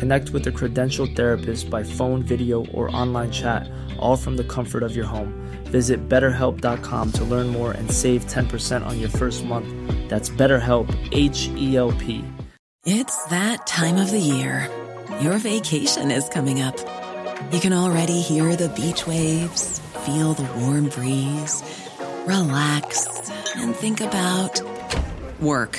Connect with a credentialed therapist by phone, video, or online chat, all from the comfort of your home. Visit betterhelp.com to learn more and save 10% on your first month. That's BetterHelp, H E L P. It's that time of the year. Your vacation is coming up. You can already hear the beach waves, feel the warm breeze, relax, and think about work.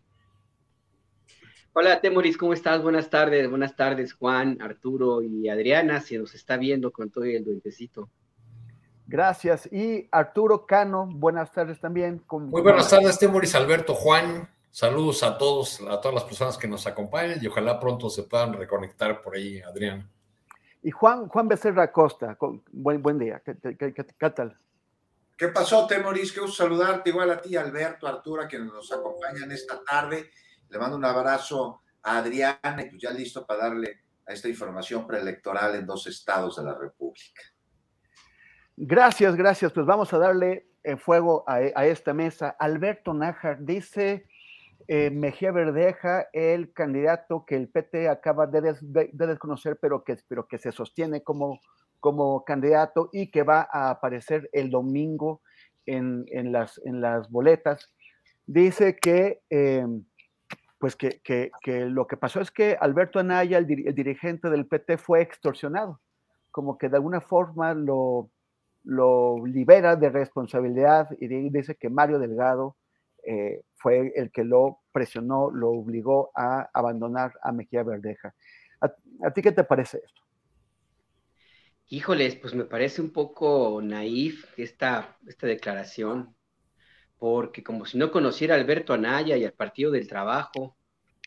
Hola, Temoris, ¿cómo estás? Buenas tardes, buenas tardes, Juan, Arturo y Adriana, si nos está viendo con todo el duendecito. Gracias. Y Arturo Cano, buenas tardes también. Muy buenas tardes, Temoris, Alberto, Juan. Saludos a todos, a todas las personas que nos acompañan y ojalá pronto se puedan reconectar por ahí, Adrián. Y Juan, Juan Becerra Costa, buen, buen día, ¿Qué, qué, tal? ¿Qué pasó, Temoris? Qué gusto saludarte, igual a ti, Alberto, Arturo, que nos acompañan esta tarde. Le mando un abrazo a Adriana y pues ya listo para darle a esta información preelectoral en dos estados de la República. Gracias, gracias. Pues vamos a darle en fuego a, esta mesa. Alberto Nájar dice eh, Mejía Verdeja, el candidato que el PT acaba de, desconocer, pero que, pero que se sostiene como, como candidato y que va a aparecer el domingo en, las, en las boletas. Dice que, eh, pues que, lo que pasó es que Alberto Anaya, el dirigente del PT, fue extorsionado, como que de alguna forma lo lo libera de responsabilidad y dice que Mario Delgado eh, fue el que lo presionó, lo obligó a abandonar a Mejía Verdeja. ¿A, ti qué te parece esto? Híjoles, pues me parece un poco naif esta, esta declaración, porque como si no conociera a Alberto Anaya y al Partido del Trabajo,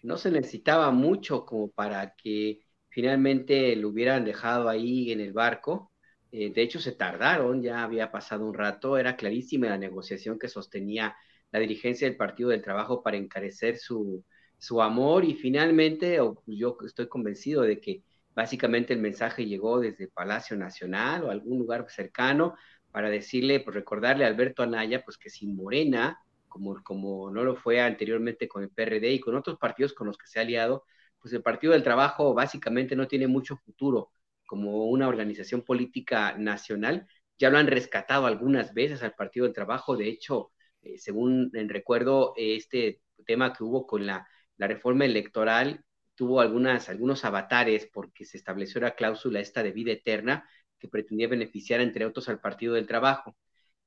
no se necesitaba mucho como para que finalmente lo hubieran dejado ahí en el barco. Eh, de hecho, se tardaron, ya había pasado un rato, era clarísima la negociación que sostenía la dirigencia del Partido del Trabajo para encarecer su, su amor y finalmente pues, yo estoy convencido de que básicamente el mensaje llegó desde Palacio Nacional o algún lugar cercano para decirle, pues recordarle a Alberto Anaya, pues que sin Morena, como, no lo fue anteriormente con el PRD y con otros partidos con los que se ha aliado, pues el Partido del Trabajo básicamente no tiene mucho futuro como una organización política nacional. Ya lo han rescatado algunas veces al Partido del Trabajo. De hecho, eh, según recuerdo, este tema que hubo con la, reforma electoral tuvo algunas, algunos avatares porque se estableció la cláusula esta de vida eterna que pretendía beneficiar, entre otros, al Partido del Trabajo.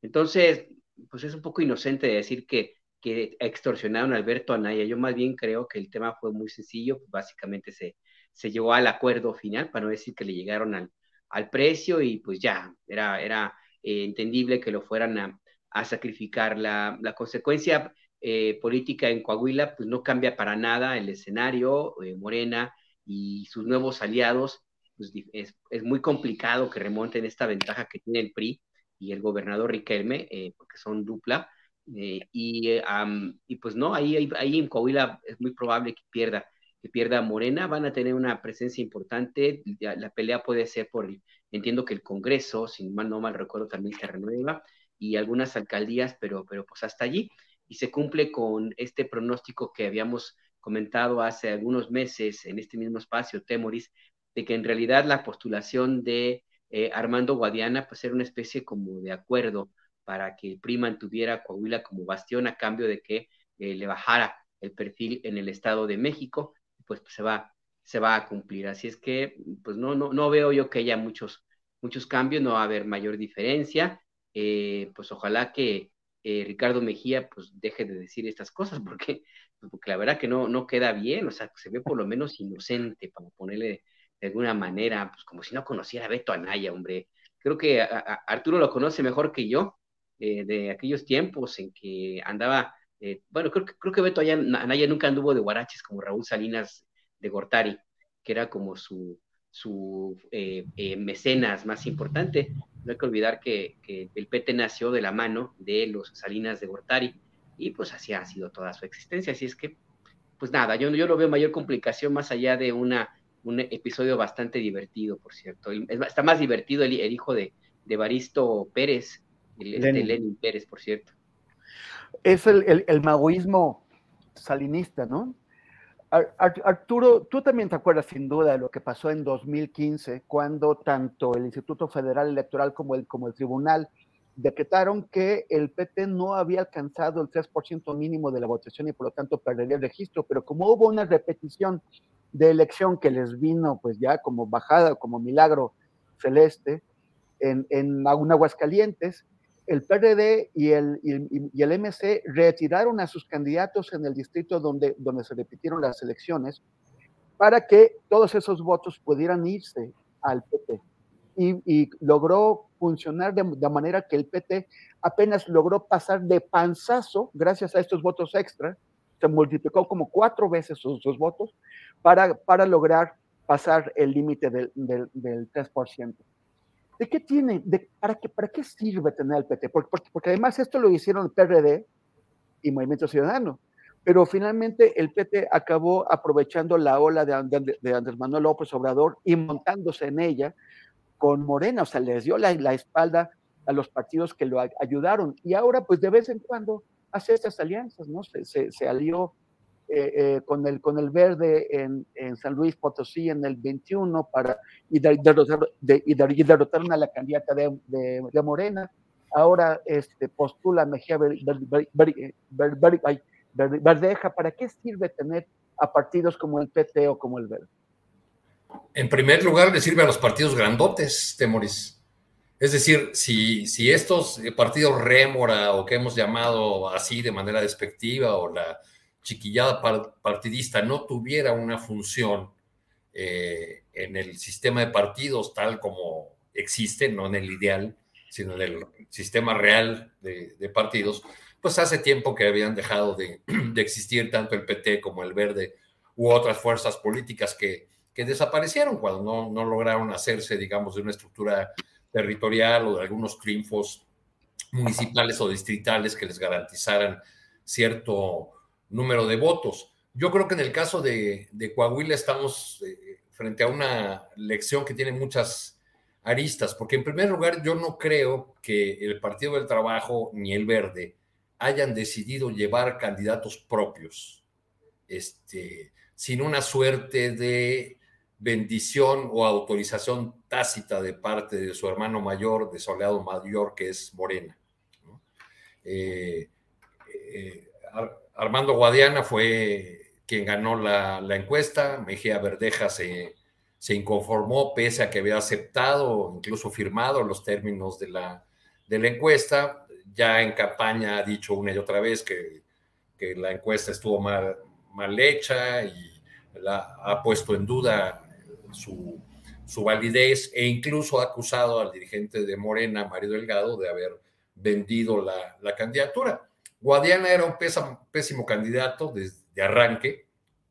Entonces, pues es un poco inocente decir que, que extorsionaron a Alberto Anaya. Yo más bien creo que el tema fue muy sencillo, pues básicamente se, se llegó al acuerdo final, para no decir que le llegaron al, al precio y pues ya, era, era eh, entendible que lo fueran a, a sacrificar. La, la consecuencia eh, política en Coahuila pues no cambia para nada el escenario, eh, Morena y sus nuevos aliados, pues, es, es, muy complicado que remonten esta ventaja que tiene el PRI y el gobernador Riquelme, porque son dupla, y, y, pues no, ahí, ahí en Coahuila es muy probable que pierda que pierda Morena, van a tener una presencia importante. La pelea puede ser por, entiendo que el Congreso, si mal no mal recuerdo, también se renueva, y algunas alcaldías, pero, pero pues hasta allí. Y se cumple con este pronóstico que habíamos comentado hace algunos meses en este mismo espacio, Temoris, de que en realidad la postulación de eh, Armando Guadiana pues era una especie como de acuerdo para que el PRI mantuviera Coahuila como bastión a cambio de que eh, le bajara el perfil en el Estado de México pues, se, va, se va a cumplir. Así es que, pues no, no, no veo yo que haya muchos, muchos cambios, no va a haber mayor diferencia. Eh, pues ojalá que Ricardo Mejía pues deje de decir estas cosas, porque, porque la verdad que no, no queda bien, o sea, se ve por lo menos inocente, para ponerle de alguna manera, pues como si no conociera a Beto Anaya, hombre. Creo que Arturo lo conoce mejor que yo, eh, de aquellos tiempos en que andaba, eh, bueno, creo, creo que Beto Anaya nunca anduvo de guaraches como Raúl Salinas de Gortari, que era como su, su eh, mecenas más importante. No hay que olvidar que, el PT nació de la mano de los Salinas de Gortari y pues así ha sido toda su existencia. Así es que, pues nada, yo, yo no veo mayor complicación más allá de una un episodio bastante divertido, por cierto. Está más divertido el, hijo de, de, Baristo Pérez, el, este Lenin. Pérez, por cierto. Es el, el, magoísmo salinista, ¿no? Arturo, tú también te acuerdas sin duda de lo que pasó en 2015, cuando tanto el Instituto Federal Electoral como el, como el Tribunal decretaron que el PT no había alcanzado el 3% mínimo de la votación y por lo tanto perdería el registro, pero como hubo una repetición de elección que les vino pues ya como bajada, como milagro celeste en, en Aguascalientes, el PRD y el, y, el MC retiraron a sus candidatos en el distrito donde, donde se repitieron las elecciones para que todos esos votos pudieran irse al PT. Y, logró funcionar de, de, manera que el PT apenas logró pasar de panzazo, gracias a estos votos extra, se multiplicó como cuatro veces sus, votos para, para lograr pasar el límite del, del, 3%. ¿De qué tiene? De, para, qué, ¿Para qué sirve tener el PT? Porque, porque, además esto lo hicieron el PRD y Movimiento Ciudadano, pero finalmente el PT acabó aprovechando la ola de, de, Andrés Manuel López Obrador y montándose en ella con Morena, o sea, les dio la, la espalda a los partidos que lo ayudaron. Y ahora, pues de vez en cuando, hace estas alianzas, ¿no? Se, se, alió eh, eh, con, el, con el verde en, en, San Luis Potosí en el 21 para, y, derrotar, de, y, derrotaron a la candidata de, de, Morena. Ahora este, postula Mejía Verdeja. ¿Para qué sirve tener a partidos como el PT o como el Verde? En primer lugar, le sirve a los partidos grandotes, Temoris es decir, si, si estos partidos rémora o que hemos llamado así de manera despectiva o la chiquillada partidista no tuviera una función eh, en el sistema de partidos tal como existe, no en el ideal, sino en el sistema real de, partidos, pues hace tiempo que habían dejado de, existir tanto el PT como el Verde u otras fuerzas políticas que, que desaparecieron cuando no, no lograron hacerse, digamos, de una estructura territorial o de algunos triunfos municipales o distritales que les garantizaran cierto número de votos. Yo creo que en el caso de, Coahuila estamos eh, frente a una lección que tiene muchas aristas, porque en primer lugar yo no creo que el Partido del Trabajo ni el Verde hayan decidido llevar candidatos propios, este, sin una suerte de bendición o autorización tácita de parte de su hermano mayor, de su aliado mayor, que es Morena. Eh, eh, Armando Guadiana fue quien ganó la, encuesta, Mejía Verdeja se, se, inconformó pese a que había aceptado, incluso firmado los términos de la, de la encuesta, ya en campaña ha dicho una y otra vez que, que la encuesta estuvo mal, mal hecha y la, ha puesto en duda su, su validez e incluso ha acusado al dirigente de Morena, Mario Delgado, de haber vendido la, la candidatura. Guadiana era un pésimo, candidato desde arranque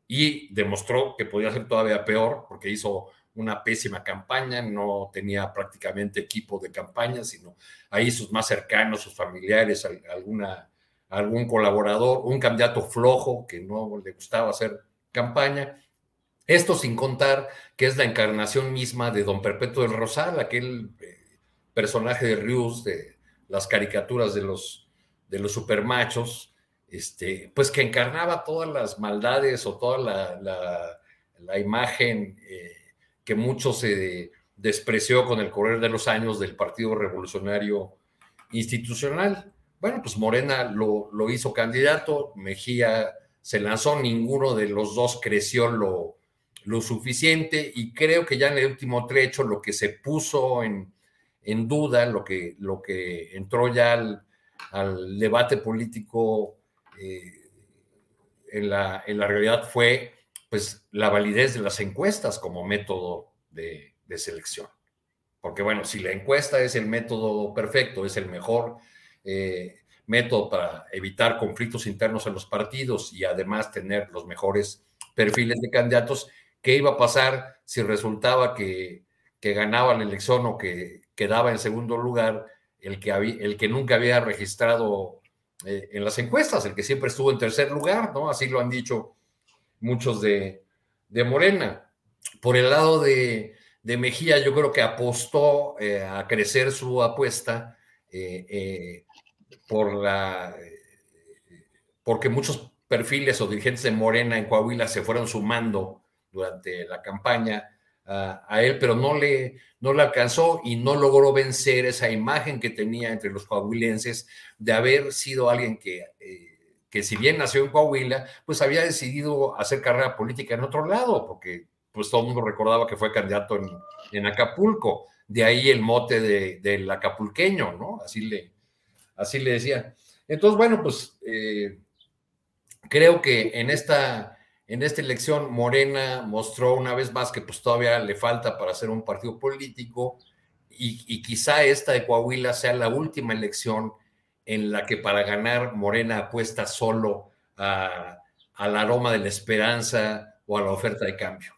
y demostró que podía ser todavía peor porque hizo una pésima campaña, no tenía prácticamente equipo de campaña, sino ahí sus más cercanos, sus familiares, alguna, algún colaborador, un candidato flojo que no le gustaba hacer campaña esto sin contar que es la encarnación misma de Don Perpetuo del Rosal, aquel eh, personaje de Rius, de las caricaturas de los, de los supermachos, este, pues que encarnaba todas las maldades o toda la, imagen eh, que mucho se despreció con el correr de los años del Partido Revolucionario Institucional. Bueno, pues Morena lo, lo hizo candidato, Mejía se lanzó, ninguno de los dos creció lo, lo suficiente y creo que ya en el último trecho lo que se puso en, duda, lo que, lo que entró ya al debate político eh, en, la, en, la, realidad fue pues la validez de las encuestas como método de, de, selección. Porque bueno, si la encuesta es el método perfecto, es el mejor eh, método para evitar conflictos internos en los partidos y además tener los mejores perfiles de candidatos, ¿qué iba a pasar si resultaba que, que ganaba la elección o que quedaba en segundo lugar el que, el que nunca había registrado eh, en las encuestas, el que siempre estuvo en tercer lugar, ¿no? Así lo han dicho muchos de, de Morena. Por el lado de, de, Mejía, yo creo que apostó eh, a crecer su apuesta eh, por la, porque muchos perfiles o dirigentes de Morena en Coahuila se fueron sumando durante la campaña a, él, pero no le, no le alcanzó y no logró vencer esa imagen que tenía entre los coahuilenses de haber sido alguien que, eh, que si bien nació en Coahuila, pues había decidido hacer carrera política en otro lado, porque pues todo el mundo recordaba que fue candidato en, en Acapulco, de ahí el mote de, del acapulqueño, ¿no? Así le, así le decía. Entonces, bueno, pues eh, creo que en esta en esta elección, Morena mostró una vez más que pues todavía le falta para ser un partido político y, quizá esta de Coahuila sea la última elección en la que para ganar Morena apuesta solo al aroma de la esperanza o a la oferta de cambio.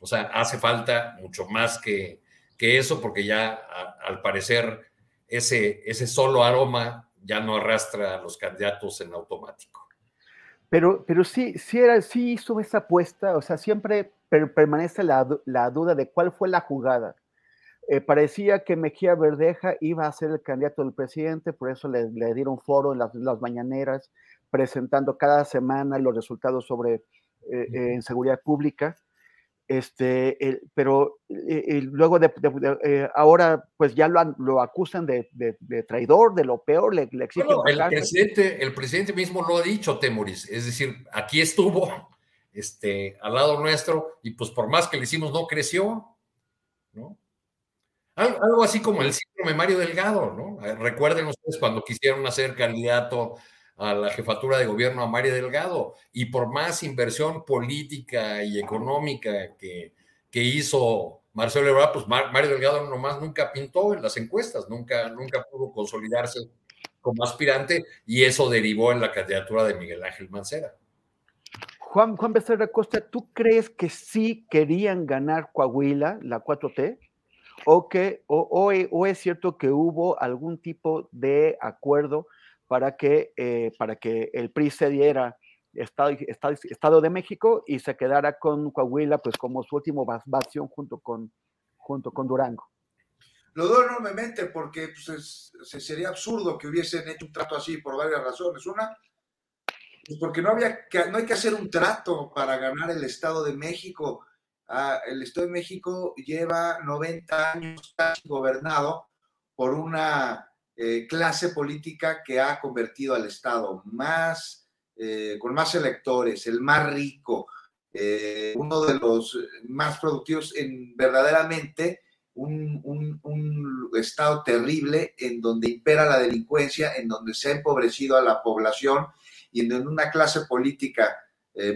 O sea, hace falta mucho más que, que eso porque ya al parecer ese, ese solo aroma ya no arrastra a los candidatos en automático. Pero, pero sí, sí, era, sí hizo esa apuesta, o sea, siempre permanece la, la, duda de cuál fue la jugada. Eh, parecía que Mejía Verdeja iba a ser el candidato del presidente, por eso le, le dieron foro en las, las, mañaneras, presentando cada semana los resultados sobre eh, eh, en seguridad pública. Este, pero luego de, eh, ahora pues ya lo, lo acusan de, de, traidor, de lo peor, le, le exigen. el, presidente, el presidente mismo lo ha dicho, Temoris, es decir, aquí estuvo este, al lado nuestro y pues por más que le hicimos no creció, ¿no? Algo, así como el síndrome Mario Delgado, ¿no? Recuerden ustedes cuando quisieron hacer candidato a la jefatura de gobierno a Mario Delgado. Y por más inversión política y económica que, que hizo Marcelo Ebrard, pues Mario Delgado nomás nunca pintó en las encuestas, nunca, nunca pudo consolidarse como aspirante y eso derivó en la candidatura de Miguel Ángel Mancera. Juan, Juan Becerra Costa, ¿tú crees que sí querían ganar Coahuila, la 4T? ¿O, que, o, o es cierto que hubo algún tipo de acuerdo para que, eh, para que el PRI se diera Estado, Estado, Estado, de México y se quedara con Coahuila pues como su último bastión junto con, junto con Durango. Lo doy enormemente porque pues, sería absurdo que hubiesen hecho un trato así por varias razones. Una, pues porque no, había que, no hay que hacer un trato para ganar el Estado de México. Ah, el Estado de México lleva 90 años gobernado por una eh, clase política que ha convertido al Estado más, eh, con más electores, el más rico, eh, uno de los más productivos en verdaderamente un, un, Estado terrible en donde impera la delincuencia, en donde se ha empobrecido a la población y en donde una clase política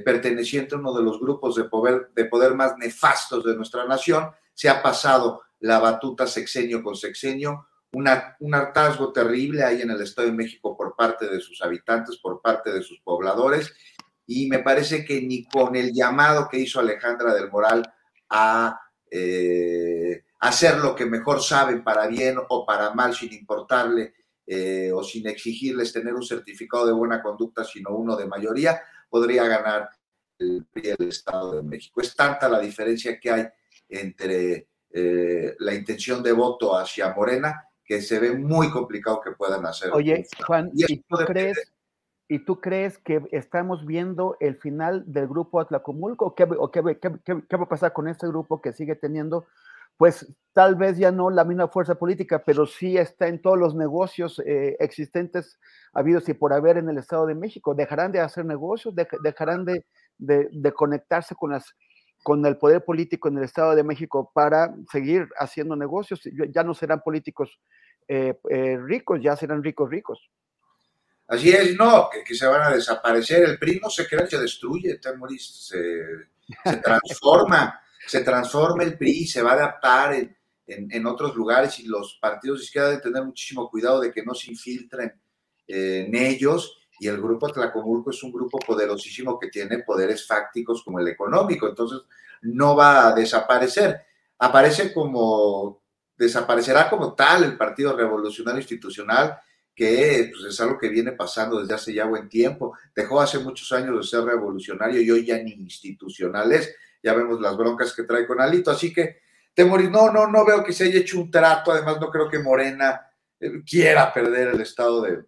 perteneciente a uno de los grupos de poder, de poder más nefastos de nuestra nación se ha pasado la batuta sexenio con sexenio un hartazgo terrible ahí en el Estado de México por parte de sus habitantes, por parte de sus pobladores, y me parece que ni con el llamado que hizo Alejandra del Moral a eh, hacer lo que mejor saben para bien o para mal, sin importarle eh, o sin exigirles tener un certificado de buena conducta, sino uno de mayoría, podría ganar el, el Estado de México. Es tanta la diferencia que hay entre eh, la intención de voto hacia Morena que se ve muy complicado que puedan hacer. Oye, Juan, ¿y, tú crees, ¿y tú crees que estamos viendo el final del grupo Atlacomulco? ¿O, qué, qué, va a pasar con este grupo que sigue teniendo, pues tal vez ya no la misma fuerza política, pero sí está en todos los negocios eh, existentes habidos y por haber en el Estado de México? ¿Dejarán de hacer negocios? ¿Dejarán de, de, de conectarse con las con el poder político en el Estado de México para seguir haciendo negocios. Ya no serán políticos eh, eh, ricos, ya serán ricos ricos. Así es, no, que, se van a desaparecer. El PRI no se crea, se destruye, se, se transforma, se transforma el PRI, se va a adaptar en, en, otros lugares y los partidos de izquierda deben tener muchísimo cuidado de que no se infiltren eh, en ellos. Y el grupo Tlacomulco es un grupo poderosísimo que tiene poderes fácticos como el económico, entonces no va a desaparecer. Aparece como, desaparecerá como tal el Partido Revolucionario Institucional que pues, es algo que viene pasando desde hace ya buen tiempo. Dejó hace muchos años de ser revolucionario y hoy ya ni institucional es. Ya vemos las broncas que trae con Alito. Así que, Temoris, no, no, no veo que se haya hecho un trato. Además, no creo que Morena eh, quiera perder el estado de,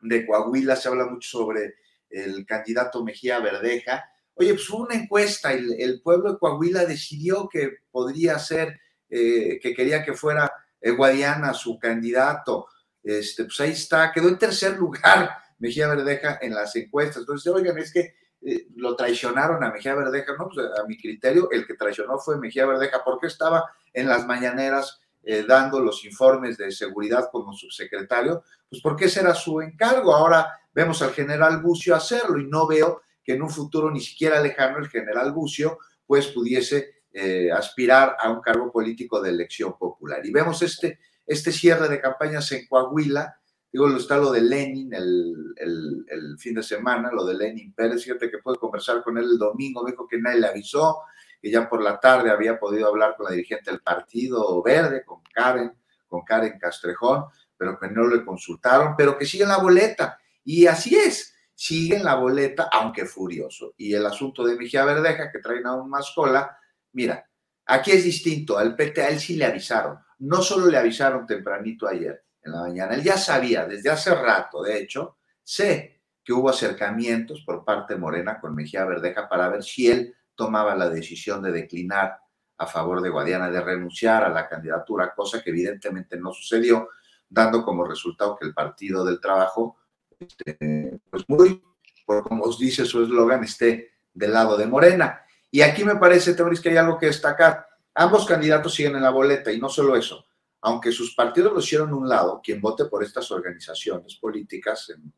de Coahuila. Se habla mucho sobre el candidato Mejía Verdeja. Oye, pues fue una encuesta y el, pueblo de Coahuila decidió que podría ser, eh, que quería que fuera eh, Guadiana su candidato este, pues ahí está, quedó en tercer lugar Mejía Verdeja en las encuestas. Entonces, oigan, es que eh, lo traicionaron a Mejía Verdeja, no, pues a mi criterio, el que traicionó fue Mejía Verdeja, porque estaba en las mañaneras eh, dando los informes de seguridad como subsecretario, pues porque ese era su encargo. Ahora vemos al general Bucio hacerlo y no veo que en un futuro ni siquiera lejano el general Bucio pues pudiese eh, aspirar a un cargo político de elección popular. Y vemos este este cierre de campañas en Coahuila, digo, está lo de Lenin el, fin de semana, lo de Lenin Pérez, fíjate que pude conversar con él el domingo, dijo que nadie le avisó, que ya por la tarde había podido hablar con la dirigente del Partido Verde, con Karen, con Karen Castrejón, pero que no le consultaron, pero que sigue en la boleta. Y así es, sigue en la boleta, aunque furioso. Y el asunto de Mejía Verdeja, que traen aún más cola, mira, aquí es distinto, al PT a él sí le avisaron no solo le avisaron tempranito ayer en la mañana, él ya sabía desde hace rato, de hecho, sé que hubo acercamientos por parte de Morena con Mejía Verdeja para ver si él tomaba la decisión de declinar a favor de Guadiana, de renunciar a la candidatura, cosa que evidentemente no sucedió, dando como resultado que el Partido del Trabajo, este, pues muy, como os dice su eslogan, esté del lado de Morena. Y aquí me parece, Teoris, que hay algo que destacar. Ambos candidatos siguen en la boleta y no solo eso, aunque sus partidos lo hicieron un lado, quien vote por estas organizaciones políticas en,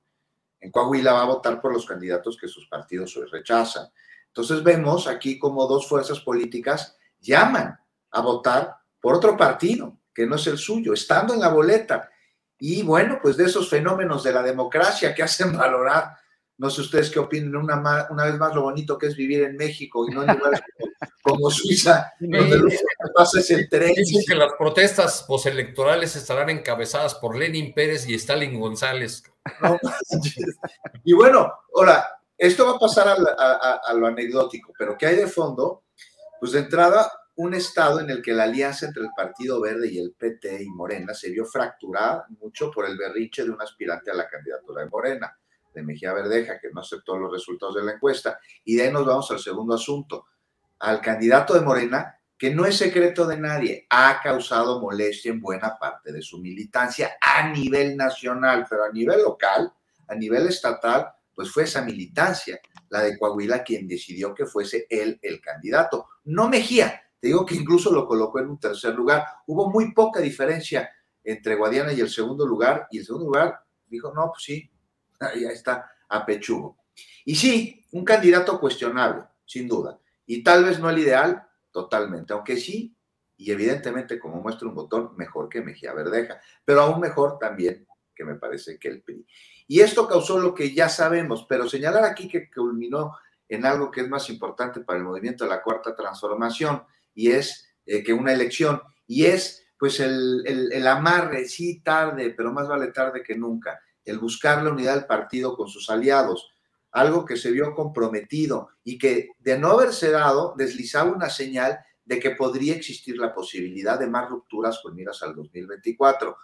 Coahuila va a votar por los candidatos que sus partidos rechazan. Entonces vemos aquí como dos fuerzas políticas llaman a votar por otro partido que no es el suyo, estando en la boleta. Y bueno, pues de esos fenómenos de la democracia que hacen valorar no sé ustedes qué opinen una, una vez más lo bonito que es vivir en México y no en lugares como, Suiza, donde lo que pasa es el tren. Dicen que las protestas postelectorales estarán encabezadas por Lenin Pérez y Stalin González. y bueno, ahora, esto va a pasar a, lo anecdótico, pero ¿qué hay de fondo? Pues de entrada, un estado en el que la alianza entre el Partido Verde y el PT y Morena se vio fracturada mucho por el berrinche de un aspirante a la candidatura de Morena de Mejía Verdeja, que no aceptó los resultados de la encuesta. Y de ahí nos vamos al segundo asunto, al candidato de Morena, que no es secreto de nadie, ha causado molestia en buena parte de su militancia a nivel nacional, pero a nivel local, a nivel estatal, pues fue esa militancia, la de Coahuila, quien decidió que fuese él el candidato. No Mejía, te digo que incluso lo colocó en un tercer lugar. Hubo muy poca diferencia entre Guadiana y el segundo lugar, y el segundo lugar dijo, no, pues sí, ahí está a pechugo. Y sí, un candidato cuestionable, sin duda. Y tal vez no el ideal, totalmente, aunque sí, y evidentemente como muestra un botón, mejor que Mejía Verdeja, pero aún mejor también que me parece que el PRI. Y esto causó lo que ya sabemos, pero señalar aquí que culminó en algo que es más importante para el movimiento de la cuarta transformación, y es eh, que una elección, y es pues el, el amarre, sí tarde, pero más vale tarde que nunca, el buscar la unidad del partido con sus aliados, algo que se vio comprometido y que de no haberse dado deslizaba una señal de que podría existir la posibilidad de más rupturas con miras al 2024.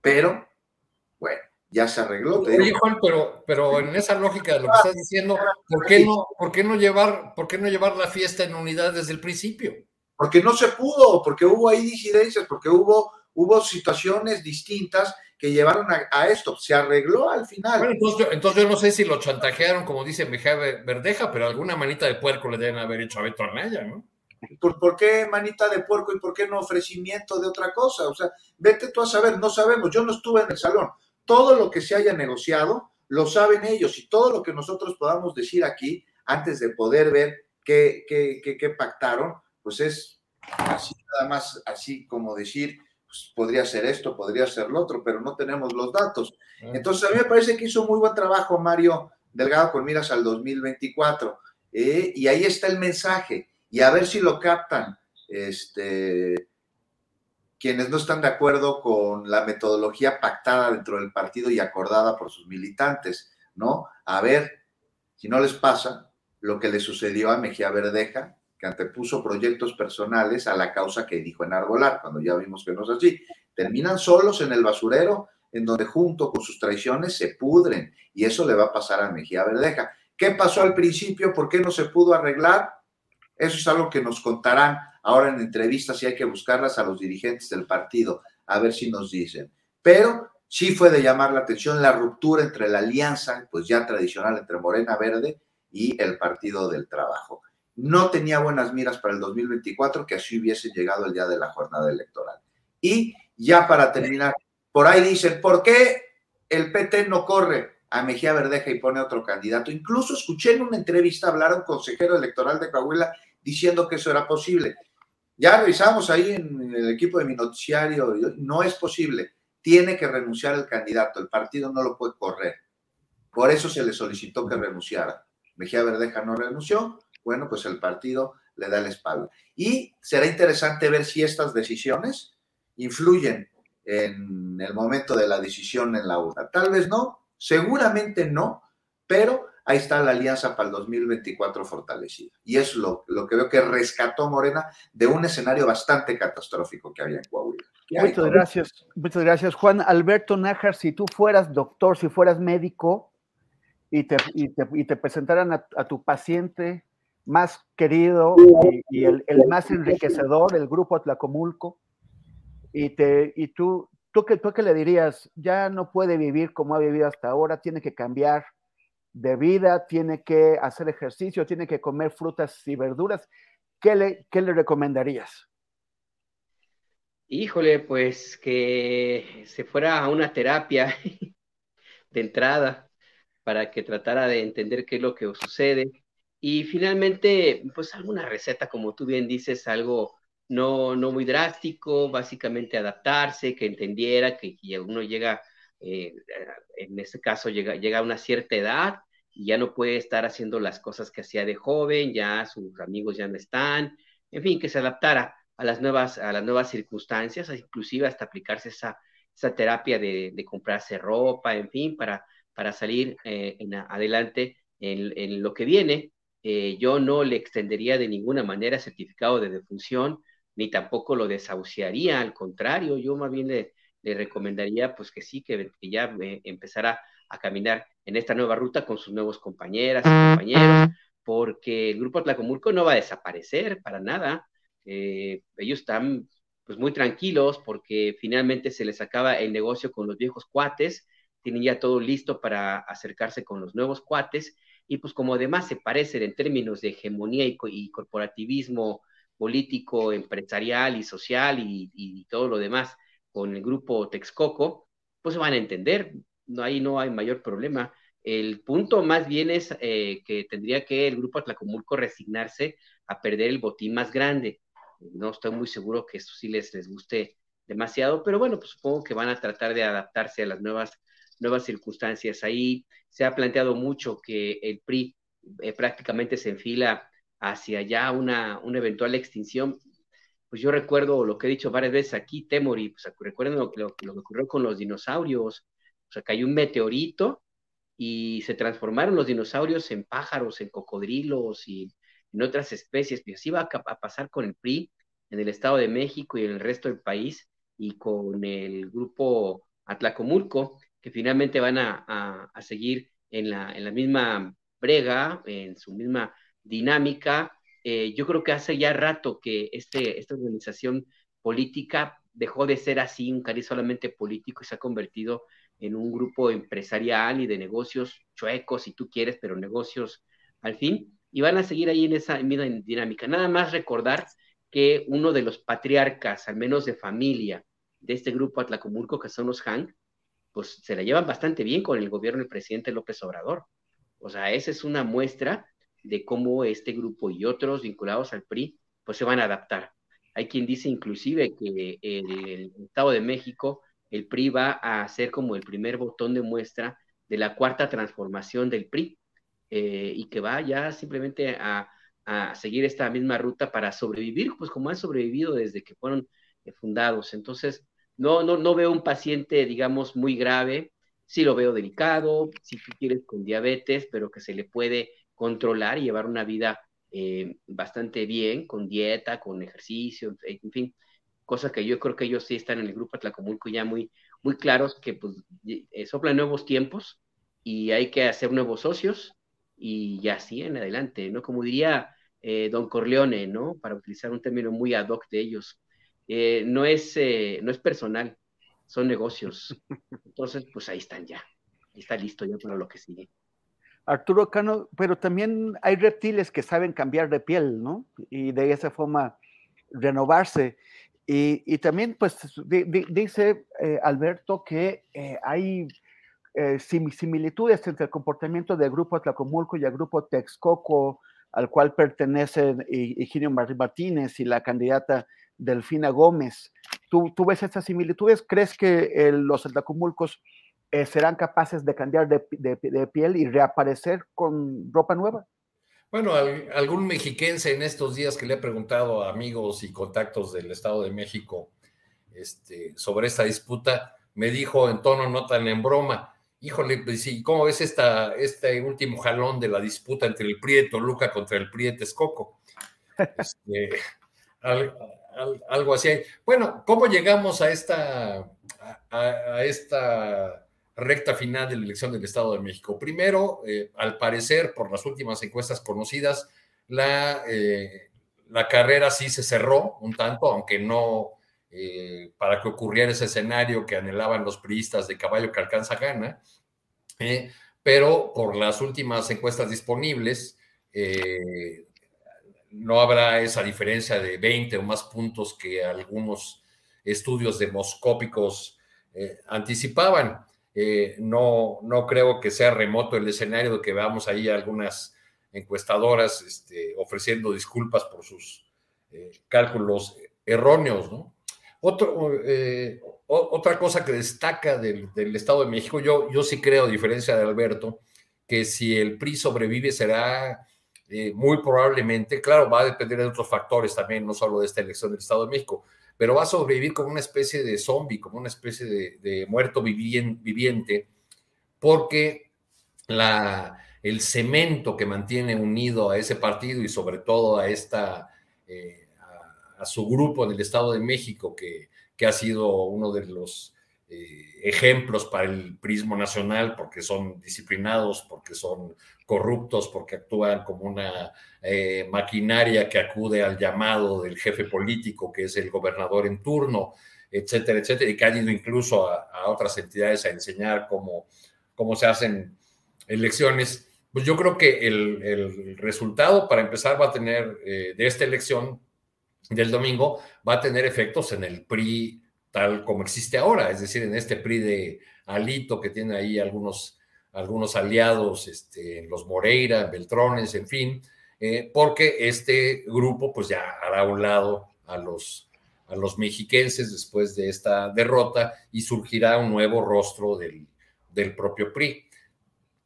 Pero, bueno, ya se arregló. Oye, Juan, pero, pero en esa lógica de lo que estás diciendo, ¿por qué, no, por, qué no llevar, ¿por qué no llevar la fiesta en unidad desde el principio? Porque no se pudo, porque hubo ahí disidencias, porque hubo, hubo situaciones distintas que llevaron a, esto. Se arregló al final. Bueno, entonces yo, no sé si lo chantajearon, como dice Mejía Verdeja, pero alguna manita de puerco le deben haber hecho a Beto Arnaya, ¿no? ¿Por, ¿Por, qué manita de puerco y por qué no ofrecimiento de otra cosa? O sea, vete tú a saber, no sabemos. Yo no estuve en el salón. Todo lo que se haya negociado lo saben ellos y todo lo que nosotros podamos decir aquí antes de poder ver qué, qué, pactaron, pues es así nada más, así como decir, pues podría ser esto, podría ser lo otro, pero no tenemos los datos. Entonces a mí me parece que hizo muy buen trabajo Mario Delgado con miras al 2024 eh, y ahí está el mensaje y a ver si lo captan este, quienes no están de acuerdo con la metodología pactada dentro del partido y acordada por sus militantes, ¿no? A ver si no les pasa lo que le sucedió a Mejía Verdeja, que antepuso proyectos personales a la causa que dijo en Arbolar, cuando ya vimos que no es así. Terminan solos en el basurero, en donde junto con sus traiciones se pudren, y eso le va a pasar a Mejía Verdeja. ¿Qué pasó al principio? ¿Por qué no se pudo arreglar? Eso es algo que nos contarán ahora en entrevistas y hay que buscarlas a los dirigentes del partido, a ver si nos dicen. Pero sí fue de llamar la atención la ruptura entre la alianza, pues ya tradicional entre Morena Verde y el Partido del Trabajo. No tenía buenas miras para el 2024 que así hubiese llegado el día de la jornada electoral. Y ya para terminar, por ahí dicen, ¿por qué el PT no corre a Mejía Verdeja y pone otro candidato? Incluso escuché en una entrevista hablar a un consejero electoral de Coahuila diciendo que eso era posible. Ya revisamos ahí en el equipo de mi noticiario, no es posible. Tiene que renunciar el candidato, el partido no lo puede correr. Por eso se le solicitó que renunciara. Mejía Verdeja no renunció, bueno, pues el partido le da la espalda. Y será interesante ver si estas decisiones influyen en el momento de la decisión en la urna. Tal vez no, seguramente no, pero ahí está la alianza para el 2024 fortalecida. Y es lo, lo que veo que rescató Morena de un escenario bastante catastrófico que había en Coahuila. Muchas gracias, muchas gracias, Juan. Alberto Nájar, si tú fueras doctor, si fueras médico y te, y te, presentaran a, tu paciente más querido y, el, más enriquecedor, el grupo Atlacomulco, y, te, y tú, tú, que, tú que le dirías, ya no puede vivir como ha vivido hasta ahora, tiene que cambiar de vida, tiene que hacer ejercicio, tiene que comer frutas y verduras, ¿qué le, qué le recomendarías? Híjole, pues que se fuera a una terapia de entrada para que tratara de entender qué es lo que sucede. Y finalmente, pues alguna receta, como tú bien dices, algo no, no muy drástico, básicamente adaptarse, que entendiera que, uno llega eh, en este caso llega, llega a una cierta edad y ya no puede estar haciendo las cosas que hacía de joven, ya sus amigos ya no están, en fin, que se adaptara a las nuevas, a las nuevas circunstancias, inclusive hasta aplicarse esa, esa terapia de, comprarse ropa, en fin, para, para salir eh, adelante en, en, lo que viene. Eh, yo no le extendería de ninguna manera certificado de defunción, ni tampoco lo desahuciaría, al contrario, yo más bien le, le recomendaría pues que sí, que, ya eh, empezara a caminar en esta nueva ruta con sus nuevos compañeras y compañeros, porque el grupo Tlacomulco no va a desaparecer para nada. Eh, ellos están pues muy tranquilos porque finalmente se les acaba el negocio con los viejos cuates, tienen ya todo listo para acercarse con los nuevos cuates y pues como además se parecen en términos de hegemonía y, corporativismo político, empresarial y social y todo lo demás, con el grupo Texcoco, pues se van a entender, no, ahí no hay mayor problema. El punto más bien es eh, que tendría que el grupo Atlacomulco resignarse a perder el botín más grande. No estoy muy seguro que esto sí les, les guste demasiado, pero bueno, pues supongo que van a tratar de adaptarse a las nuevas, nuevas circunstancias. Ahí se ha planteado mucho que el PRI eh, prácticamente se enfila hacia ya una, una eventual extinción pues yo recuerdo lo que he dicho varias veces aquí, Temori, pues recuerden lo, lo, que ocurrió con los dinosaurios, o sea, cayó un meteorito y se transformaron los dinosaurios en pájaros, en cocodrilos y en otras especies, y así va a, pasar con el PRI en el Estado de México y en el resto del país y con el grupo Atlacomulco, que finalmente van a, a seguir en la, en la misma brega, en su misma dinámica, eh, yo creo que hace ya rato que este, esta organización política dejó de ser así, un cariz solamente político y se ha convertido en un grupo empresarial y de negocios chuecos, si tú quieres, pero negocios al fin, y van a seguir ahí en esa misma dinámica. Nada más recordar que uno de los patriarcas, al menos de familia, de este grupo Atlacomulco, que son los Hank, pues se la llevan bastante bien con el gobierno del presidente López Obrador. O sea, esa es una muestra de cómo este grupo y otros vinculados al PRI, pues se van a adaptar. Hay quien dice inclusive que el, Estado de México, el PRI va a ser como el primer botón de muestra de la cuarta transformación del PRI eh, y que va ya simplemente a, a, seguir esta misma ruta para sobrevivir, pues como han sobrevivido desde que fueron eh, fundados. Entonces, no, no, no veo un paciente, digamos, muy grave, sí lo veo delicado, si tú quieres con diabetes, pero que se le puede controlar y llevar una vida eh, bastante bien, con dieta, con ejercicio, en fin, cosas que yo creo que ellos sí están en el grupo Atlacomulco ya muy, muy claros que pues eh, soplan nuevos tiempos y hay que hacer nuevos socios y ya así en adelante, ¿no? Como diría eh, Don Corleone, ¿no? Para utilizar un término muy ad hoc de ellos, no, es, no es personal, son negocios. Entonces, pues ahí están ya, ahí está listo ya para lo que sigue. Arturo Cano, pero también hay reptiles que saben cambiar de piel, ¿no? Y de esa forma renovarse. Y, también, pues, dice eh, Alberto que eh, hay eh, similitudes entre el comportamiento del grupo Tlacomulco y el grupo Texcoco, al cual pertenecen Higinio Martínez y la candidata Delfina Gómez. ¿Tú, ¿Tú, ves estas similitudes? ¿Crees que los Tlacomulcos eh, serán capaces de cambiar de, piel y reaparecer con ropa nueva. Bueno, algún mexiquense en estos días que le he preguntado a amigos y contactos del Estado de México este, sobre esta disputa, me dijo en tono no tan en broma, híjole, pues ¿cómo ves esta, este último jalón de la disputa entre el PRI de Toluca contra el PRI de Texcoco? Este, algo así. Bueno, ¿cómo llegamos a esta, a esta recta final de la elección del Estado de México. Primero, eh, al parecer, por las últimas encuestas conocidas, la, eh, la carrera sí se cerró un tanto, aunque no eh, para que ocurriera ese escenario que anhelaban los priistas de caballo que alcanza gana, pero por las últimas encuestas disponibles, no habrá esa diferencia de 20 o más puntos que algunos estudios demoscópicos anticipaban. Eh, no, no creo que sea remoto el escenario de que veamos ahí algunas encuestadoras este, ofreciendo disculpas por sus eh, cálculos erróneos. ¿no? Eh, otra cosa que destaca del, Estado de México, yo, yo sí creo, a diferencia de Alberto, que si el PRI sobrevive será muy probablemente, claro, va a depender de otros factores también, no solo de esta elección del Estado de México, pero va a sobrevivir como una especie de zombie, como una especie de, muerto viviente, porque la, el cemento que mantiene unido a ese partido y sobre todo a, esta, eh, a, su grupo en el Estado de México, que, que ha sido uno de los eh, ejemplos para el prismo nacional, porque son disciplinados, porque son corruptos, porque actúan como una eh, maquinaria que acude al llamado del jefe político, que es el gobernador en turno, etcétera, etcétera, y que han ido incluso a, otras entidades a enseñar cómo, cómo se hacen elecciones. Pues yo creo que el, resultado, para empezar, va a tener eh, de esta elección del domingo, va a tener efectos en el PRI tal como existe ahora, es decir, en este PRI de Alito que tiene ahí algunos, algunos aliados, este, los Moreira, Beltrones, en fin, eh, porque este grupo pues ya hará un lado a los, a los mexiquenses después de esta derrota y surgirá un nuevo rostro del, propio PRI.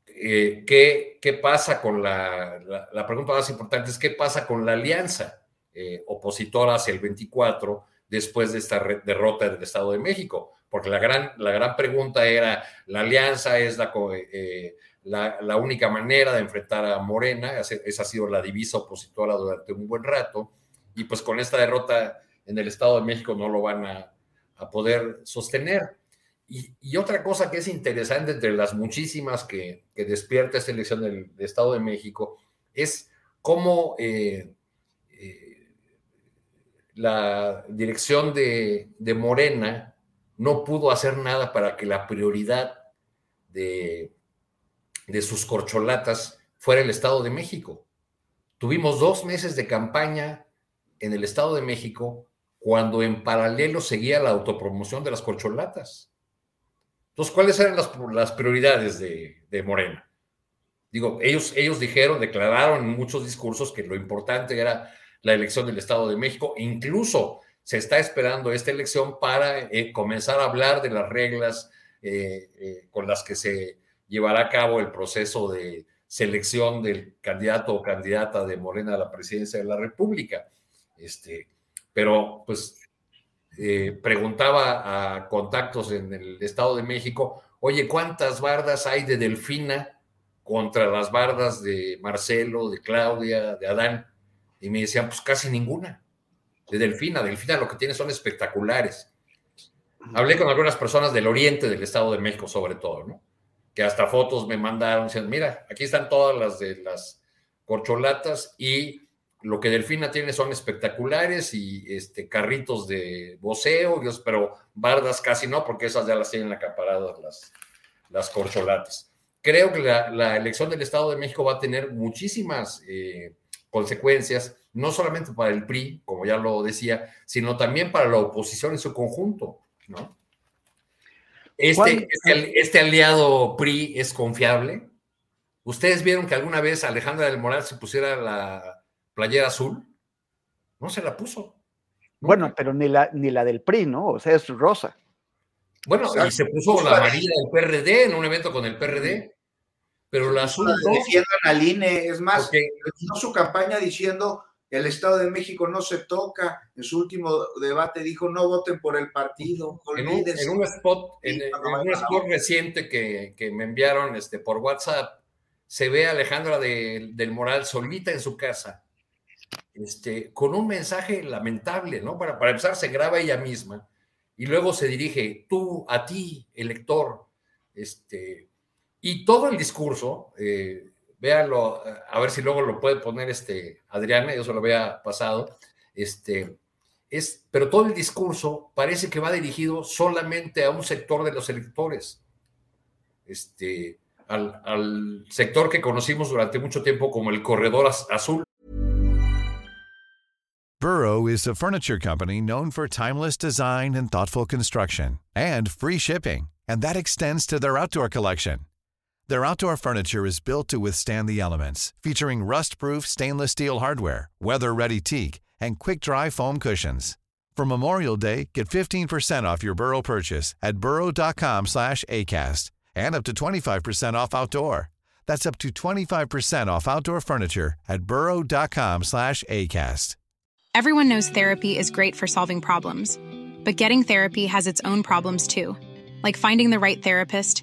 Eh, ¿qué, ¿qué, pasa con la, la, pregunta más importante es qué pasa con la alianza eh, opositora hacia el 24 después de esta derrota del Estado de México, porque la gran, la gran pregunta era, ¿la alianza es la, eh, la, única manera de enfrentar a Morena? Esa ha sido la divisa opositora durante un buen rato, y pues con esta derrota en el Estado de México no lo van a, poder sostener. Y, otra cosa que es interesante entre las muchísimas que, despierta esta elección del, Estado de México es cómo... Eh, la dirección de, Morena no pudo hacer nada para que la prioridad de, de sus corcholatas fuera el Estado de México. Tuvimos dos meses de campaña en el Estado de México cuando en paralelo seguía la autopromoción de las corcholatas. Entonces, ¿cuáles eran las, prioridades de, Morena? Digo, ellos, ellos dijeron, declararon en muchos discursos que lo importante era la elección del Estado de México. Incluso se está esperando esta elección para eh, comenzar a hablar de las reglas eh, eh, con las que se llevará a cabo el proceso de selección del candidato o candidata de Morena a la presidencia de la República. Este, pero pues preguntaba a contactos en el Estado de México, oye, ¿cuántas bardas hay de Delfina contra las bardas de Marcelo, de Claudia, de Adán? Y me decían, pues casi ninguna. De Delfina, Delfina lo que tiene son espectaculares. Hablé con algunas personas del oriente del Estado de México, sobre todo, ¿no? Que hasta fotos me mandaron diciendo, mira, aquí están todas las de las corcholatas y lo que Delfina tiene son espectaculares y este, carritos de voceo, pero bardas casi no, porque esas ya las tienen acaparadas las, las corcholatas. Creo que la, elección del Estado de México va a tener muchísimas eh, consecuencias, no solamente para el PRI, como ya lo decía, sino también para la oposición en su conjunto, ¿no? Este, este, este, aliado PRI es confiable. ¿Ustedes vieron que alguna vez Alejandra del Moral se pusiera la playera azul? No se la puso. Bueno, pero ni la, ni la del PRI, ¿no? O sea, es rosa. Bueno, y se puso la amarilla del PRD en un evento con el PRD pero la azul no. Defiendan al INE, es más, no su campaña diciendo que el Estado de México no se toca. En su último debate dijo no voten por el partido. En un, en un, spot, en, un spot reciente que, que, me enviaron este, por WhatsApp, se ve a Alejandra del Moral solita en su casa, este, con un mensaje lamentable, ¿no? Para, para empezar, se graba ella misma y luego se dirige, tú, a ti, elector, este, y todo el discurso, eh, véanlo, a ver si luego lo puede poner este Adriana, yo se lo había pasado, este, es, pero todo el discurso parece que va dirigido solamente a un sector de los electores, este, al, al sector que conocimos durante mucho tiempo como el corredor azul. Burrow is a furniture company known for timeless design and thoughtful construction, and free shipping, and that extends to their outdoor collection. Their outdoor furniture is built to withstand the elements, featuring rust-proof stainless steel hardware, weather-ready teak, and quick-dry foam cushions. For Memorial Day, get 15% off your Burrow purchase at burrow.com slash ACAST and up to 25% off outdoor. That's up to 25% off outdoor furniture at burrow.com slash ACAST. Everyone knows therapy is great for solving problems, but getting therapy has its own problems too, like finding the right therapist,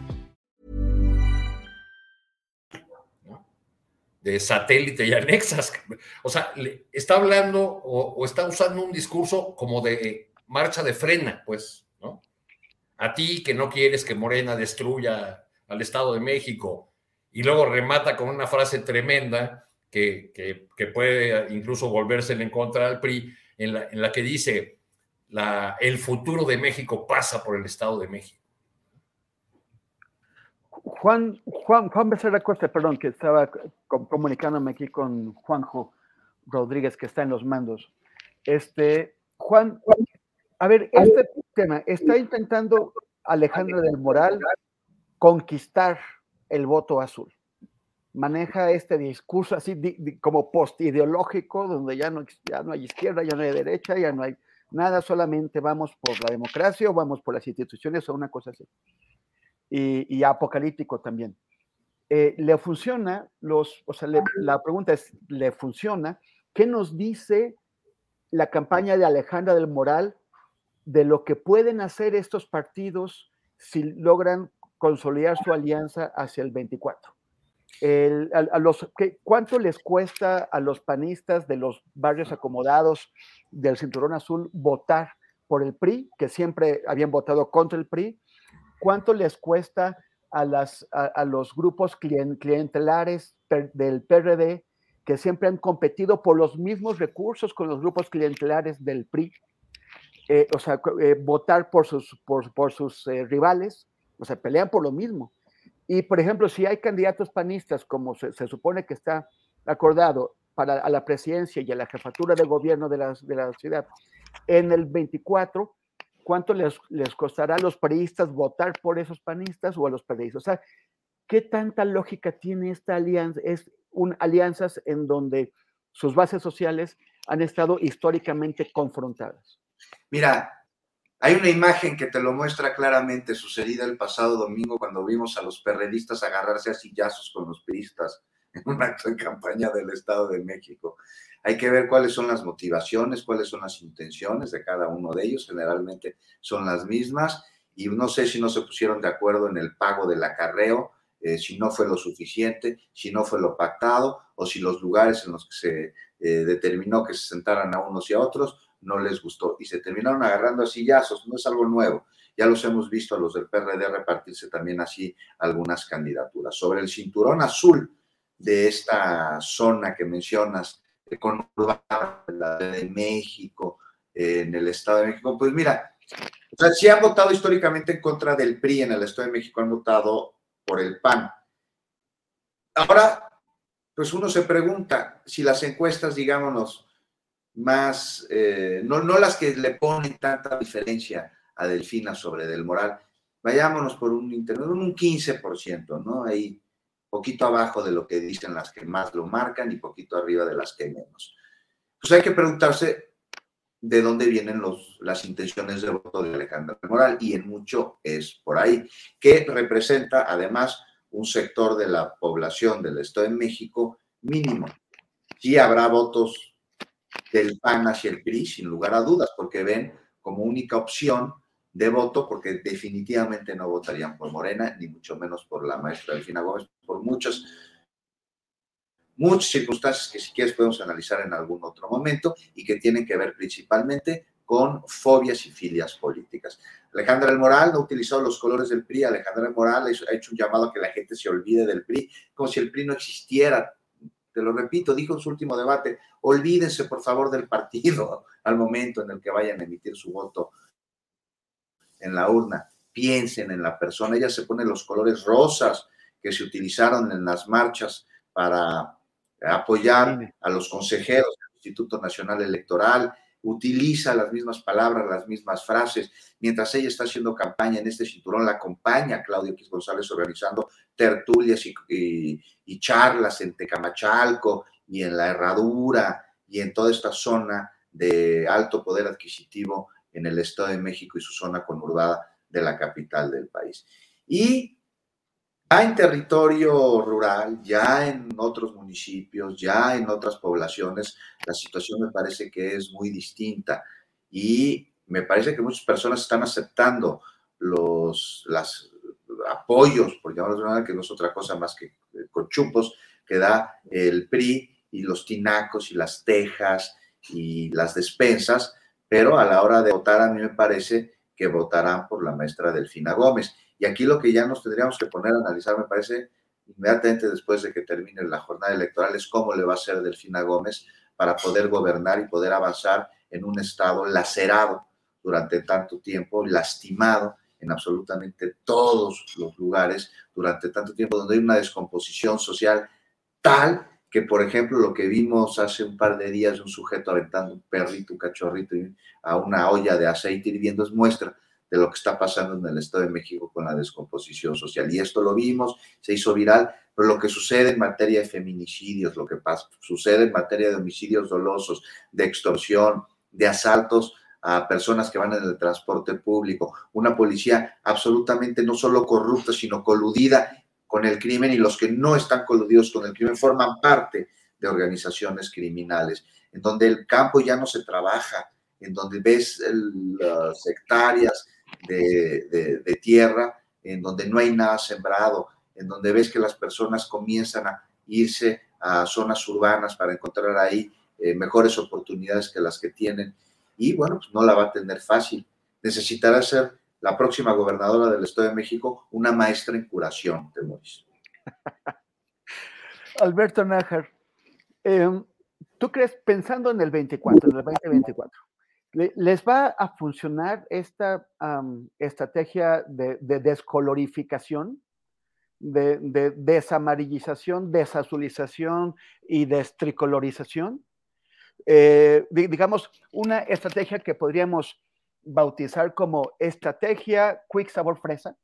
de satélite y anexas. O sea, está hablando o, está usando un discurso como de marcha de frena, pues, ¿no? A ti que no quieres que Morena destruya al Estado de México y luego remata con una frase tremenda que, que, puede incluso volverse en contra del PRI, en la, en la que dice, la, el futuro de México pasa por el Estado de México. Juan, Juan, Juan Becerra Costa, perdón, que estaba comunicándome aquí con Juanjo Rodríguez, que está en los mandos. Este, Juan, a ver, este tema, está intentando Alejandro del Moral conquistar el voto azul. Maneja este discurso así como post-ideológico, donde ya no, ya no hay izquierda, ya no hay derecha, ya no hay nada, solamente vamos por la democracia o vamos por las instituciones o una cosa así y, apocalíptico también. Eh, ¿Le funciona? Los, o sea, la pregunta es, ¿le funciona? ¿Qué nos dice la campaña de Alejandra del Moral de lo que pueden hacer estos partidos si logran consolidar su alianza hacia el 24? a, los, ¿Cuánto les cuesta a los panistas de los barrios acomodados del Cinturón Azul votar por el PRI, que siempre habían votado contra el PRI, cuánto les cuesta a, las, a, los grupos clientelares del PRD que siempre han competido por los mismos recursos con los grupos clientelares del PRI, eh, o sea, eh, votar por sus, por, por sus eh, rivales, o sea, pelean por lo mismo. Y, por ejemplo, si hay candidatos panistas, como se, se supone que está acordado para a la presidencia y a la jefatura de gobierno de la, de la ciudad, en el 24, ¿cuánto les, les costará a los periodistas votar por esos panistas o a los periodistas? O sea, ¿qué tanta lógica tiene esta alianza? Es un, alianzas en donde sus bases sociales han estado históricamente confrontadas. Mira, hay una imagen que te lo muestra claramente sucedida el pasado domingo cuando vimos a los perredistas agarrarse a sillazos con los peristas en un acto campaña del Estado de México. Hay que ver cuáles son las motivaciones, cuáles son las intenciones de cada uno de ellos. Generalmente son las mismas y no sé si no se pusieron de acuerdo en el pago del acarreo, eh, si no fue lo suficiente, si no fue lo pactado o si los lugares en los que se eh, determinó que se sentaran a unos y a otros no les gustó y se terminaron agarrando a sillazos. No es algo nuevo. Ya los hemos visto a los del PRD repartirse también así algunas candidaturas. Sobre el cinturón azul de esta zona que mencionas, con la de México, en el Estado de México, pues mira, o sea, si han votado históricamente en contra del PRI en el Estado de México, han votado por el PAN. Ahora, pues uno se pregunta si las encuestas, digámonos, más, eh, no, no las que le ponen tanta diferencia a Delfina sobre Del Moral, vayámonos por un internet, un 15%, ¿no? Ahí poquito abajo de lo que dicen las que más lo marcan y poquito arriba de las que menos. Pues hay que preguntarse de dónde vienen las intenciones de voto de Alejandro Moral y en mucho es por ahí, que representa además un sector de la población del Estado de México mínimo. Sí habrá votos del PAN hacia el PRI, sin lugar a dudas, porque ven como única opción de voto, porque definitivamente no votarían por Morena, ni mucho menos por la maestra Delfina Gómez, por muchas, muchas circunstancias que si quieres podemos analizar en algún otro momento y que tienen que ver principalmente con fobias y filias políticas. Alejandra El Moral no utilizó los colores del PRI, Alejandra El Moral ha hecho un llamado a que la gente se olvide del PRI, como si el PRI no existiera. Te lo repito, dijo en su último debate, olvídense por favor del partido al momento en el que vayan a emitir su voto en la urna, piensen en la persona. Ella se pone los colores rosas que se utilizaron en las marchas para apoyar a los consejeros del Instituto Nacional Electoral, utiliza las mismas palabras, las mismas frases. Mientras ella está haciendo campaña en este cinturón, la acompaña Claudio X González organizando tertulias y, y charlas en Tecamachalco y en la Herradura y en toda esta zona de alto poder adquisitivo en el Estado de México y su zona conurbada de la capital del país. Y ya en territorio rural, ya en otros municipios, ya en otras poblaciones, la situación me parece que es muy distinta y me parece que muchas personas están aceptando los las, apoyos, por llamarlos de manera que no es otra cosa más que cochupos que da el PRI y los tinacos y las tejas y las despensas pero a la hora de votar a mí me parece que votarán por la maestra Delfina Gómez. Y aquí lo que ya nos tendríamos que poner a analizar, me parece, inmediatamente después de que termine la jornada electoral, es cómo le va a ser Delfina Gómez para poder gobernar y poder avanzar en un estado lacerado durante tanto tiempo, lastimado en absolutamente todos los lugares durante tanto tiempo, donde hay una descomposición social tal que por ejemplo lo que vimos hace un par de días un sujeto aventando un perrito, un cachorrito a una olla de aceite hirviendo es muestra de lo que está pasando en el Estado de México con la descomposición social. Y esto lo vimos, se hizo viral, pero lo que sucede en materia de feminicidios, lo que pasa, sucede en materia de homicidios dolosos, de extorsión, de asaltos a personas que van en el transporte público, una policía absolutamente no solo corrupta, sino coludida con el crimen y los que no están coludidos con el crimen forman parte de organizaciones criminales, en donde el campo ya no se trabaja, en donde ves las hectáreas de, tierra, en donde no hay nada sembrado, en donde ves que las personas comienzan a irse a zonas urbanas para encontrar ahí eh, mejores oportunidades que las que tienen. Y bueno, pues no la va a tener fácil. Necesitará ser la próxima gobernadora del Estado de México, una maestra en curación, Temoris. Alberto Nájar, Em, ¿Tú crees, pensando en el 24, en el 2024, les va a funcionar esta estrategia de, descolorificación, de, de, desamarillización, desazulización y destricolorización? Eh, digamos, una estrategia que podríamos bautizar como estrategia quick sabor fresa.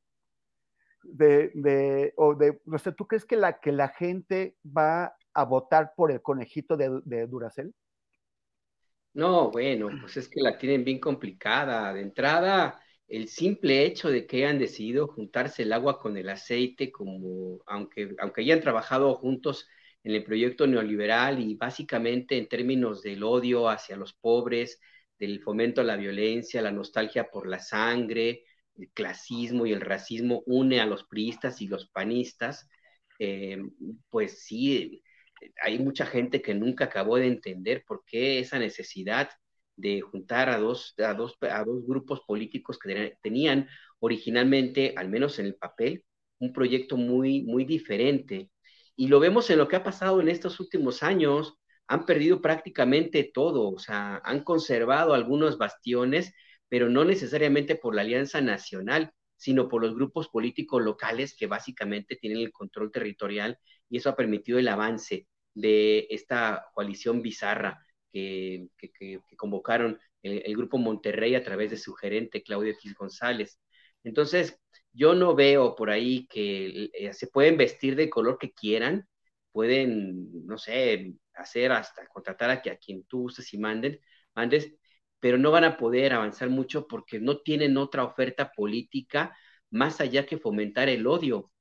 De, de, o de, ¿tú crees que la, que la gente va a votar por el conejito de, de Duracel? No, bueno, pues es que la tienen bien complicada. De entrada, el simple hecho de que hayan decidido juntarse el agua con el aceite, como aunque, aunque hayan trabajado juntos en el proyecto neoliberal y básicamente en términos del odio hacia los pobres, del fomento a la violencia, la nostalgia por la sangre, el clasismo y el racismo une a los priistas y los panistas, eh, pues sí, hay mucha gente que nunca acabó de entender por qué esa necesidad de juntar a dos, a dos, a dos grupos políticos que tenían originalmente, al menos en el papel, un proyecto muy, muy diferente y lo vemos en lo que ha pasado en estos últimos años. Han perdido prácticamente todo, o sea, han conservado algunos bastiones, pero no necesariamente por la Alianza Nacional, sino por los grupos políticos locales que básicamente tienen el control territorial y eso ha permitido el avance de esta coalición bizarra que, convocaron el, el, Grupo Monterrey a través de su gerente Claudio X González. Entonces, yo no veo por ahí que eh, se pueden vestir de color que quieran, pueden, no sé, hacer hasta contratar a, quien tú uses y manden, mandes, pero no van a poder avanzar mucho porque no tienen otra oferta política más allá que fomentar el odio.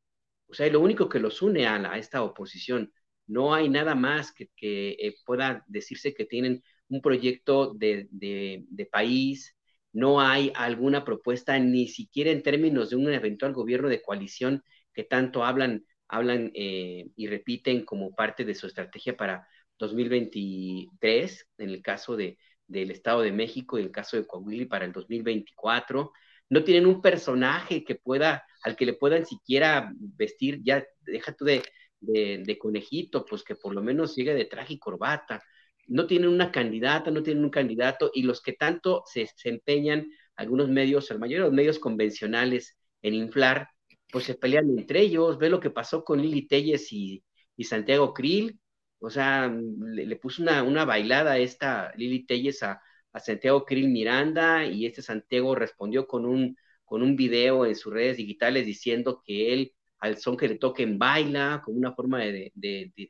O sea, es lo único que los une a, esta oposición. No hay nada más que, eh, pueda decirse que tienen un proyecto de, de país, no hay alguna propuesta, ni siquiera en términos de un eventual gobierno de coalición que tanto hablan, hablan eh, y repiten como parte de su estrategia para 2023, en el caso de, del Estado de México y el caso de Coahuila para el 2024. No tienen un personaje que pueda, al que le puedan siquiera vestir, ya deja tú de, de, conejito, pues que por lo menos llegue de traje y corbata no tienen una candidata, no tienen un candidato, y los que tanto se, empeñan, algunos medios, la mayoría de los medios convencionales, en inflar, pues se pelean entre ellos. Ve lo que pasó con Lili Telles y, Santiago Krill. O sea, le, puso una, una, bailada esta Lili Telles a, Santiago Krill Miranda y este Santiago respondió con un, con un video en sus redes digitales diciendo que él al son que le toquen baila, como una forma de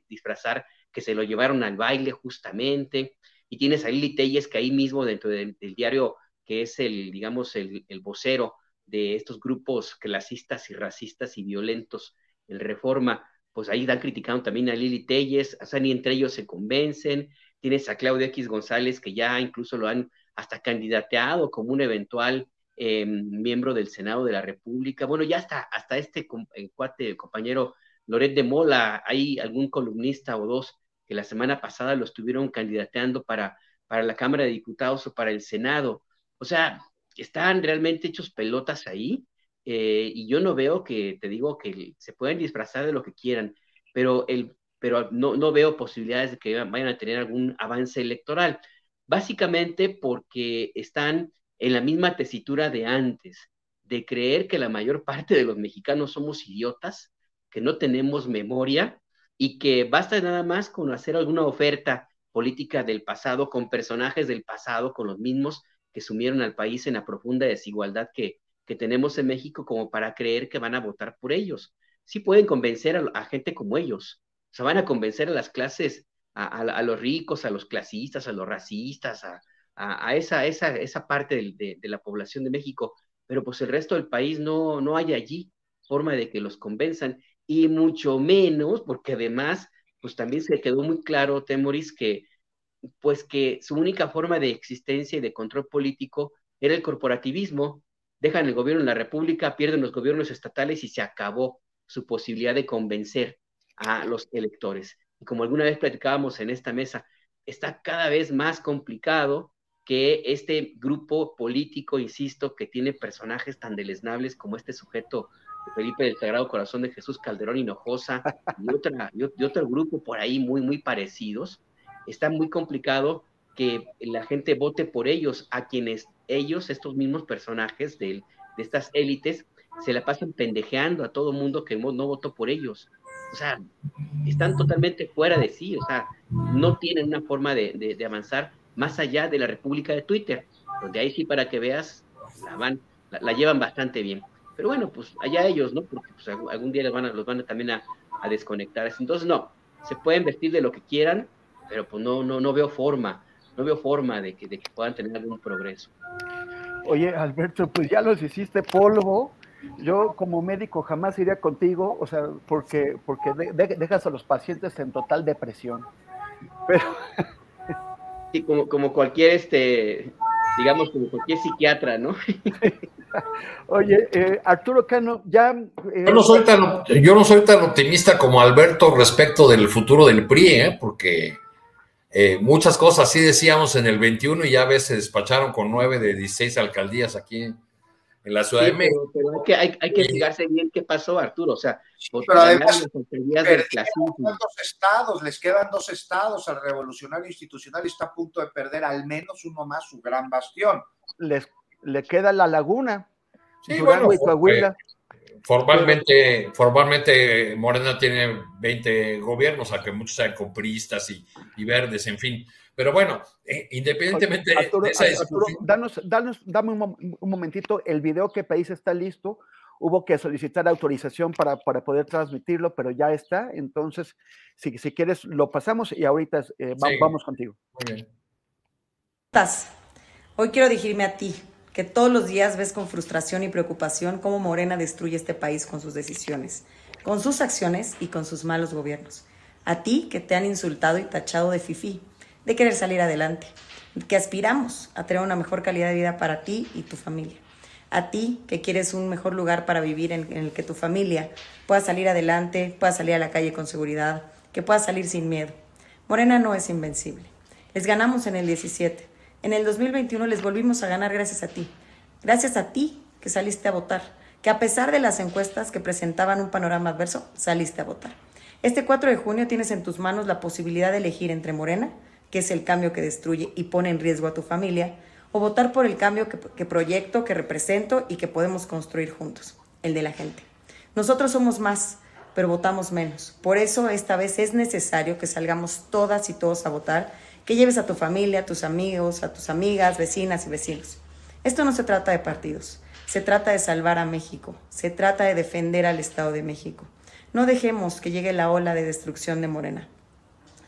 disfrazar que se lo llevaron al baile justamente, y tienes a Lili Telles que ahí mismo dentro del, diario que es el, digamos, el, vocero de estos grupos clasistas y racistas y violentos, el Reforma, pues ahí dan criticando también a Lili Telles, o sea, ni entre ellos se convencen, tienes a Claudio X González que ya incluso lo han hasta candidateado como un eventual em, miembro del Senado de la República, bueno, ya hasta, hasta este el cuate, compañero Loret de Mola, hay algún columnista o dos que la semana pasada lo estuvieron candidateando para, para la Cámara de Diputados o para el Senado. O sea, están realmente hechos pelotas ahí eh, y yo no veo que, te digo, que se pueden disfrazar de lo que quieran, pero, el, pero no, no veo posibilidades de que vayan a tener algún avance electoral. Básicamente porque están en la misma tesitura de antes, de creer que la mayor parte de los mexicanos somos idiotas, que no tenemos memoria y que basta nada más con hacer alguna oferta política del pasado con personajes del pasado, con los mismos que sumieron al país en la profunda desigualdad que, que tenemos en México como para creer que van a votar por ellos. Sí pueden convencer a, gente como ellos, o sea, van a convencer a las clases, a, los ricos, a los clasistas, a los racistas, a, esa, esa, esa parte de, la población de México, pero pues el resto del país no, no hay allí forma de que los convenzan y mucho menos, porque además, pues también se quedó muy claro, Temoris, que pues que su única forma de existencia y de control político era el corporativismo. Dejan el gobierno en la República, pierden los gobiernos estatales y se acabó su posibilidad de convencer a los electores. Y como alguna vez platicábamos en esta mesa, está cada vez más complicado que este grupo político, insisto, que tiene personajes tan deleznables como este sujeto Felipe del Sagrado Corazón de Jesús Calderón Hinojosa y, otra, y otro grupo por ahí muy, muy parecidos, está muy complicado que la gente vote por ellos, a quienes ellos, estos mismos personajes de, de estas élites, se la pasan pendejeando a todo mundo que no votó por ellos. O sea, están totalmente fuera de sí, o sea, no tienen una forma de, de, avanzar más allá de la República de Twitter, donde ahí sí para que veas, la, van, la, llevan bastante bien. Pero bueno, pues allá ellos, ¿no? Porque pues, algún día los van a, los van a también a, a desconectar. Entonces, no, se pueden vestir de lo que quieran, pero pues no, no, no veo forma, no veo forma de que, de que puedan tener algún progreso. Oye, Alberto, pues ya los hiciste polvo. Yo como médico jamás iría contigo, o sea, porque, porque dejas a los pacientes en total depresión. Pero... Sí, como, como cualquier, este, digamos, como cualquier psiquiatra, ¿no? Oye, eh, Arturo Cano, ya... Eh, yo, no soy tan, yo no soy tan optimista como Alberto respecto del futuro del PRI, ¿eh? porque eh, muchas cosas sí decíamos en el 21 y ya a veces despacharon con 9 de 16 alcaldías aquí en la Ciudad de México. Pero, hay, que, fijarse bien qué pasó, Arturo. O sea, pero además, dos estados, les quedan dos estados al revolucionario institucional y está a punto de perder al menos uno más su gran bastión. Les, le queda la laguna. Sí, bueno, Formalmente, formalmente Morena tiene 20 gobiernos, aunque muchos sean compristas y, y verdes, en fin. Pero bueno, eh, independientemente de esa danos, danos, dame un, momentito, el video que país está listo, hubo que solicitar autorización para, para poder transmitirlo, pero ya está, entonces, si, si quieres, lo pasamos y ahorita eh, vamos contigo. Muy bien. Hoy quiero dirigirme a ti, que todos los días ves con frustración y preocupación cómo Morena destruye este país con sus decisiones, con sus acciones y con sus malos gobiernos. A ti que te han insultado y tachado de fifí, de querer salir adelante, que aspiramos a tener una mejor calidad de vida para ti y tu familia. A ti que quieres un mejor lugar para vivir en, en el que tu familia pueda salir adelante, pueda salir a la calle con seguridad, que pueda salir sin miedo. Morena no es invencible. Les ganamos en el 17 en el 2021 les volvimos a ganar gracias a ti. Gracias a ti que saliste a votar, que a pesar de las encuestas que presentaban un panorama adverso, saliste a votar. Este 4 de junio tienes en tus manos la posibilidad de elegir entre Morena, que es el cambio que destruye y pone en riesgo a tu familia, o votar por el cambio que, que proyecto, que represento y que podemos construir juntos, el de la gente. Nosotros somos más, pero votamos menos. Por eso esta vez es necesario que salgamos todas y todos a votar que lleves a tu familia, a tus amigos, a tus amigas, vecinas y vecinos. Esto no se trata de partidos, se trata de salvar a México, se trata de defender al Estado de México. No dejemos que llegue la ola de destrucción de Morena.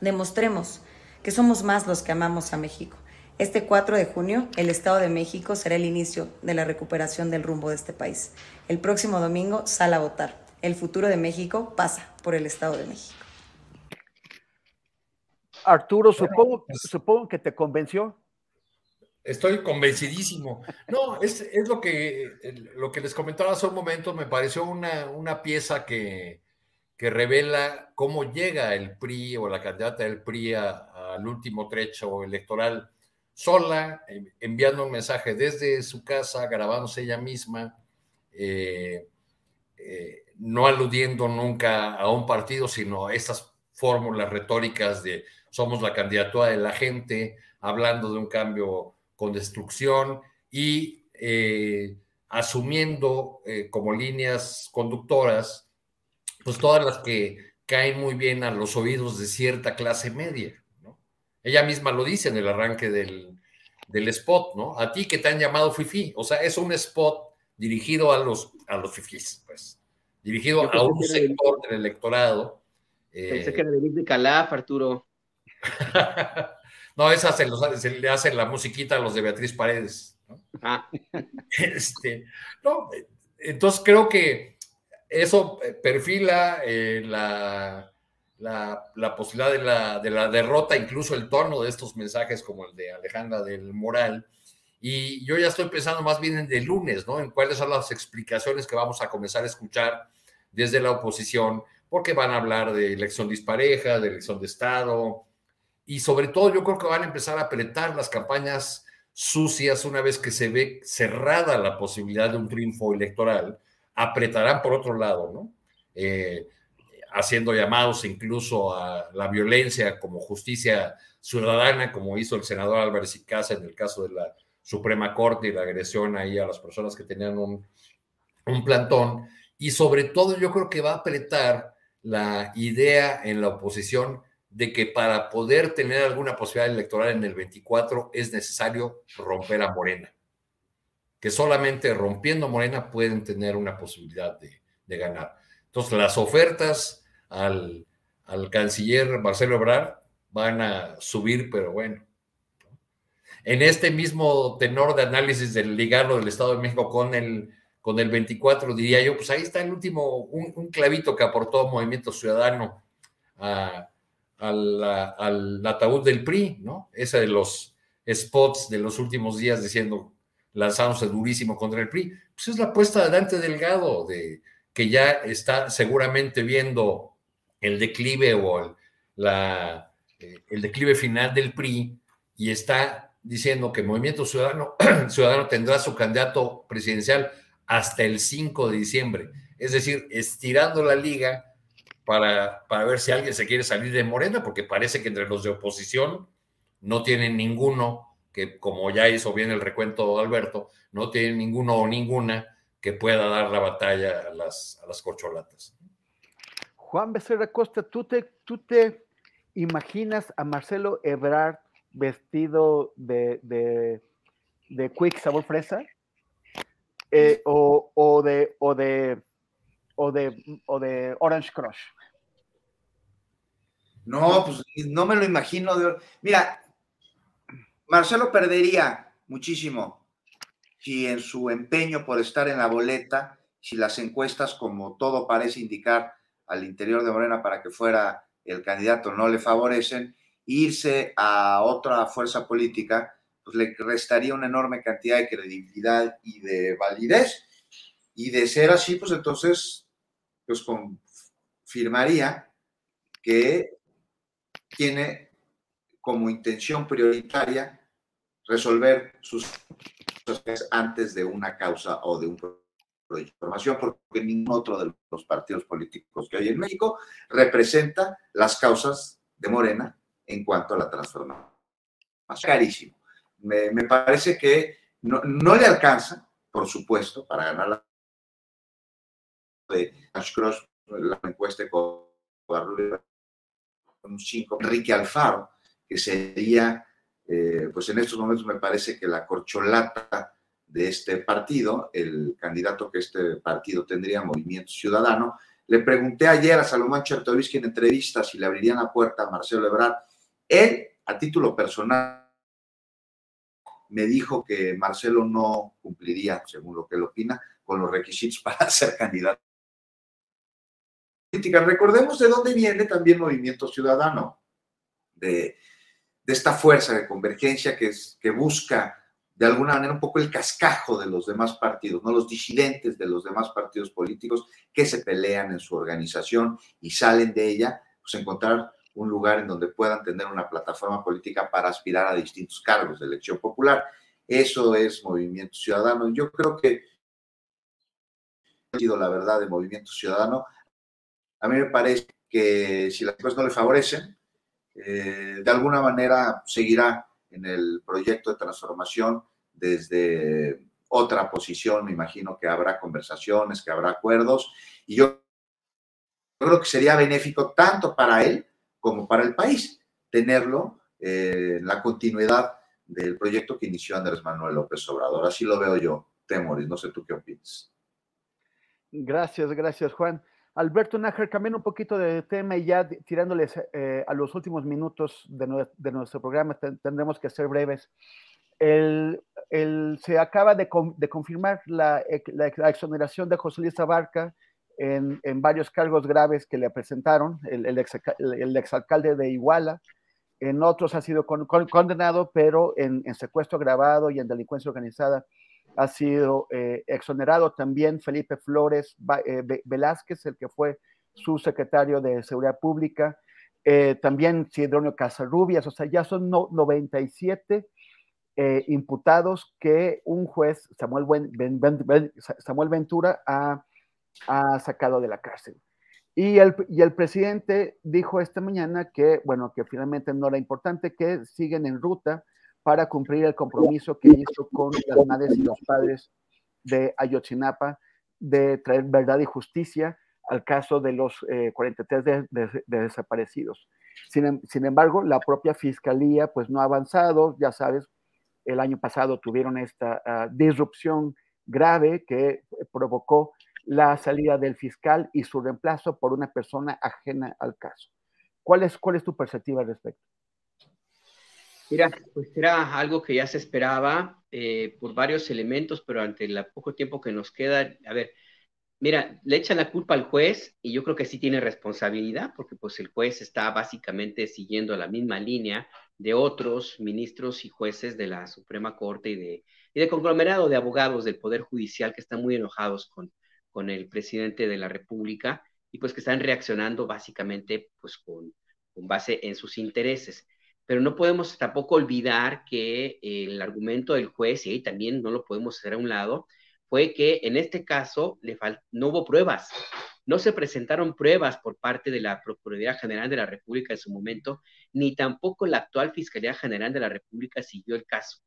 Demostremos que somos más los que amamos a México. Este 4 de junio, el Estado de México será el inicio de la recuperación del rumbo de este país. El próximo domingo, sal a votar. El futuro de México pasa por el Estado de México. Arturo, supongo, supongo que te convenció. Estoy convencidísimo. No, es, lo, que, lo que les comentaba hace un momento, me pareció una, pieza que, revela cómo llega el PRI o la candidata del PRI al último trecho electoral sola, enviando un mensaje desde su casa, grabándose ella misma, eh, eh, no aludiendo nunca a un partido, sino a estas fórmulas retóricas de somos la candidatura de la gente, hablando de un cambio con destrucción y eh, asumiendo eh, como líneas conductoras, pues todas las que caen muy bien a los oídos de cierta clase media. ¿no? Ella misma lo dice en el arranque del, spot, ¿no? A ti que te han llamado fifi, o sea, es un spot dirigido a los, a los fifís, pues, dirigido a un sector del electorado. Pensé que era de Calaf, Arturo. no, esa se, le hace la musiquita a los de Beatriz Paredes. Ah. Este, entonces creo que eso perfila eh, la, la, posibilidad de la, de la derrota, incluso el tono de estos mensajes como el de Alejandra del Moral. Y yo ya estoy pensando más bien en el lunes, ¿no? En cuáles son las explicaciones que vamos a comenzar a escuchar desde la oposición, porque van a hablar de elección dispareja, de elección de Estado, y sobre todo yo creo que van a empezar a apretar las campañas sucias una vez que se ve cerrada la posibilidad de un triunfo electoral, apretarán por otro lado, ¿no? Eh, haciendo llamados incluso a la violencia como justicia ciudadana, como hizo el senador Álvarez y Casa en el caso de la Suprema Corte y la agresión ahí a las personas que tenían un, un plantón. Y sobre todo yo creo que va a apretar la idea en la oposición de que para poder tener alguna posibilidad electoral en el 24 es necesario romper a Morena, que solamente rompiendo Morena pueden tener una posibilidad de, ganar. Entonces, las ofertas al, al, canciller Marcelo Ebrard van a subir, pero bueno. En este mismo tenor de análisis del ligarlo del Estado de México con el, con el 24, diría yo, pues ahí está el último, un, un clavito que aportó Movimiento Ciudadano a al, al, ataúd del PRI, ¿no? Esa de los spots de los últimos días diciendo, lanzándose durísimo contra el PRI. Pues es la apuesta de Dante Delgado, de, que ya está seguramente viendo el declive o el, eh, el declive final del PRI y está diciendo que Movimiento Ciudadano, Ciudadano tendrá su candidato presidencial hasta el 5 de diciembre. Es decir, estirando la liga para, para ver si alguien se quiere salir de Morena, porque parece que entre los de oposición no tienen ninguno, que como ya hizo bien el recuento Alberto, no tienen ninguno o ninguna que pueda dar la batalla a las, a las corcholatas. Juan Becerra Costa, ¿tú te, ¿tú te imaginas a Marcelo Ebrard vestido de, de, de Quick Sabor Fresa? Eh, o, o, de, o, de, o, de, o de Orange Crush. No, pues no me lo imagino. Mira, Marcelo perdería muchísimo si en su empeño por estar en la boleta, si las encuestas, como todo parece indicar al interior de Morena para que fuera el candidato, no le favorecen, irse a otra fuerza política, pues le restaría una enorme cantidad de credibilidad y de validez. Y de ser así, pues entonces, pues confirmaría que tiene como intención prioritaria resolver sus antes de una causa o de un proyecto de formación, porque ningún otro de los partidos políticos que hay en México representa las causas de Morena en cuanto a la transformación. Carísimo. Me, me parece que no, no, le alcanza, por supuesto, para ganar la de Ashcross, la encuesta un 5, Enrique Alfaro, que sería, eh, pues en estos momentos me parece que la corcholata de este partido, el candidato que este partido tendría, Movimiento Ciudadano. Le pregunté ayer a Salomón Chertovisky en entrevista si le abrirían la puerta a Marcelo Ebrard. Él, a título personal, me dijo que Marcelo no cumpliría, según lo que él opina, con los requisitos para ser candidato Recordemos de dónde viene también Movimiento Ciudadano, de, esta fuerza de convergencia que, es, que busca de alguna manera un poco el cascajo de los demás partidos, no los disidentes de los demás partidos políticos que se pelean en su organización y salen de ella, pues encontrar un lugar en donde puedan tener una plataforma política para aspirar a distintos cargos de elección popular. Eso es Movimiento Ciudadano. Yo creo que ha sido la verdad de Movimiento Ciudadano a mí me parece que si las cosas no le favorecen, eh, de alguna manera seguirá en el proyecto de transformación desde otra posición. Me imagino que habrá conversaciones, que habrá acuerdos. Y yo creo que sería benéfico tanto para él como para el país tenerlo eh, en la continuidad del proyecto que inició Andrés Manuel López Obrador. Así lo veo yo, Temoris. No sé tú qué opinas. Gracias, gracias, Juan. Alberto Nájar, cambiando un poquito de tema y ya tirándoles eh, a los últimos minutos de, nuestro programa, tendremos que ser breves. Se acaba de, confirmar la, exoneración de José Luis Abarca en, varios cargos graves que le presentaron, el, el, ex, el exalcalde de Iguala, en otros ha sido con, con, condenado, pero en, en secuestro agravado y en delincuencia organizada ha sido eh, exonerado también Felipe Flores eh, Velázquez, el que fue su secretario de Seguridad Pública, eh, también Sidronio Casarrubias, o sea, ya son 97 eh, imputados que un juez, Samuel, Samuel Ventura, ha, sacado de la cárcel. Y el, y el, presidente dijo esta mañana que, bueno, que finalmente no era importante, que siguen en ruta para cumplir el compromiso que hizo con las madres y los padres de Ayotzinapa de traer verdad y justicia al caso de los 43 eh, desaparecidos. Sin, sin, embargo, la propia fiscalía pues no ha avanzado, ya sabes, el año pasado tuvieron esta uh, disrupción grave que provocó la salida del fiscal y su reemplazo por una persona ajena al caso. ¿Cuál cuál es tu perspectiva al respecto? Mira, pues era algo que ya se esperaba eh, por varios elementos, pero ante el poco tiempo que nos queda, a ver, mira, le echan la culpa al juez y yo creo que sí tiene responsabilidad, porque pues el juez está básicamente siguiendo la misma línea de otros ministros y jueces de la Suprema Corte y de, y de conglomerado de abogados del Poder Judicial que están muy enojados con, con el presidente de la República y pues que están reaccionando básicamente pues con, con base en sus intereses. Pero no podemos tampoco olvidar que el argumento del juez, y ahí también no lo podemos hacer a un lado, fue que en este caso le no hubo pruebas. No se presentaron pruebas por parte de la Procuraduría General de la República en su momento, ni tampoco la actual Fiscalía General de la República siguió el caso.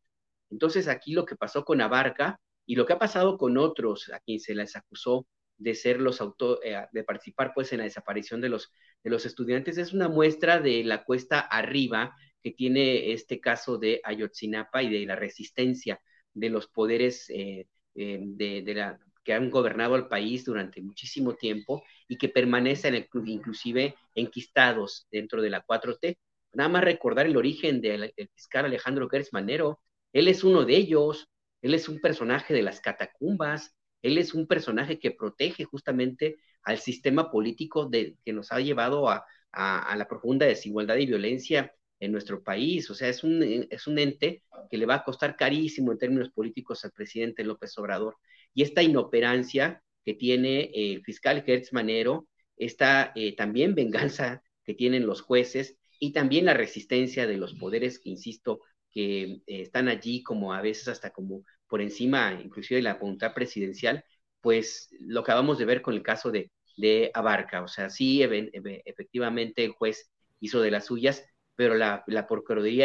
Entonces aquí lo que pasó con Abarca y lo que ha pasado con otros a quien se les acusó de ser los auto, eh, de participar pues en la desaparición de los, de los estudiantes es una muestra de la cuesta arriba que tiene este caso de Ayotzinapa y de la resistencia de los poderes eh, eh, que han gobernado al país durante muchísimo tiempo y que permanecen inclusive enquistados dentro de la 4T. Nada más recordar el origen del, fiscal Alejandro Gertz Manero. Él es uno de ellos, él es un personaje de las catacumbas, él es un personaje que protege justamente al sistema político de, que nos ha llevado a, la profunda desigualdad y violencia en nuestro país. O sea, es un, es un ente que le va a costar carísimo en términos políticos al presidente López Obrador y esta inoperancia que tiene el fiscal Gertz Manero, esta eh, también venganza que tienen los jueces y también la resistencia de los poderes que, insisto, que eh, están allí como a veces hasta como por encima inclusive de la voluntad presidencial, pues lo acabamos de ver con el caso de, de Abarca. O sea, sí, efectivamente el juez hizo de las suyas, pero la, la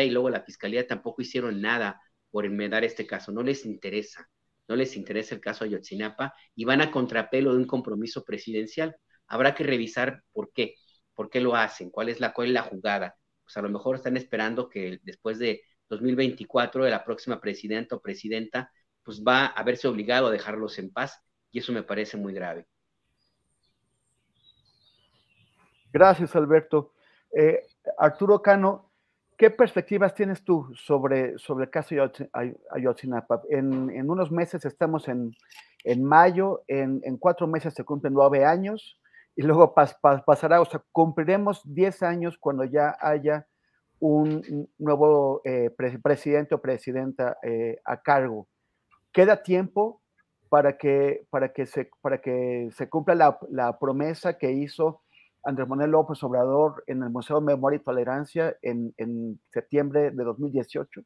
y luego la Fiscalía tampoco hicieron nada por enmendar este caso, no les interesa no les interesa el caso Ayotzinapa y van a contrapelo de un compromiso presidencial. Habrá que revisar por qué, por qué lo hacen, cuál es la, cuál es la jugada. Pues a lo mejor están esperando que después de 2024 de la próxima presidenta o presidenta, pues va a verse obligado a dejarlos en paz y eso me parece muy grave. Gracias, Alberto. Eh, Arturo Cano, ¿Qué perspectivas tienes tú sobre, sobre el caso Ayotzinapa? En, unos meses estamos en, en mayo, en, cuatro meses se cumplen nueve años y luego pasará, o sea, cumpliremos diez años cuando ya haya un nuevo eh, presidente o presidenta eh, a cargo. ¿Queda tiempo para que, para que, se, para que se cumpla la, la promesa que hizo Andrés Manuel López Obrador en el Museo de Memoria y Tolerancia en, en septiembre de 2018?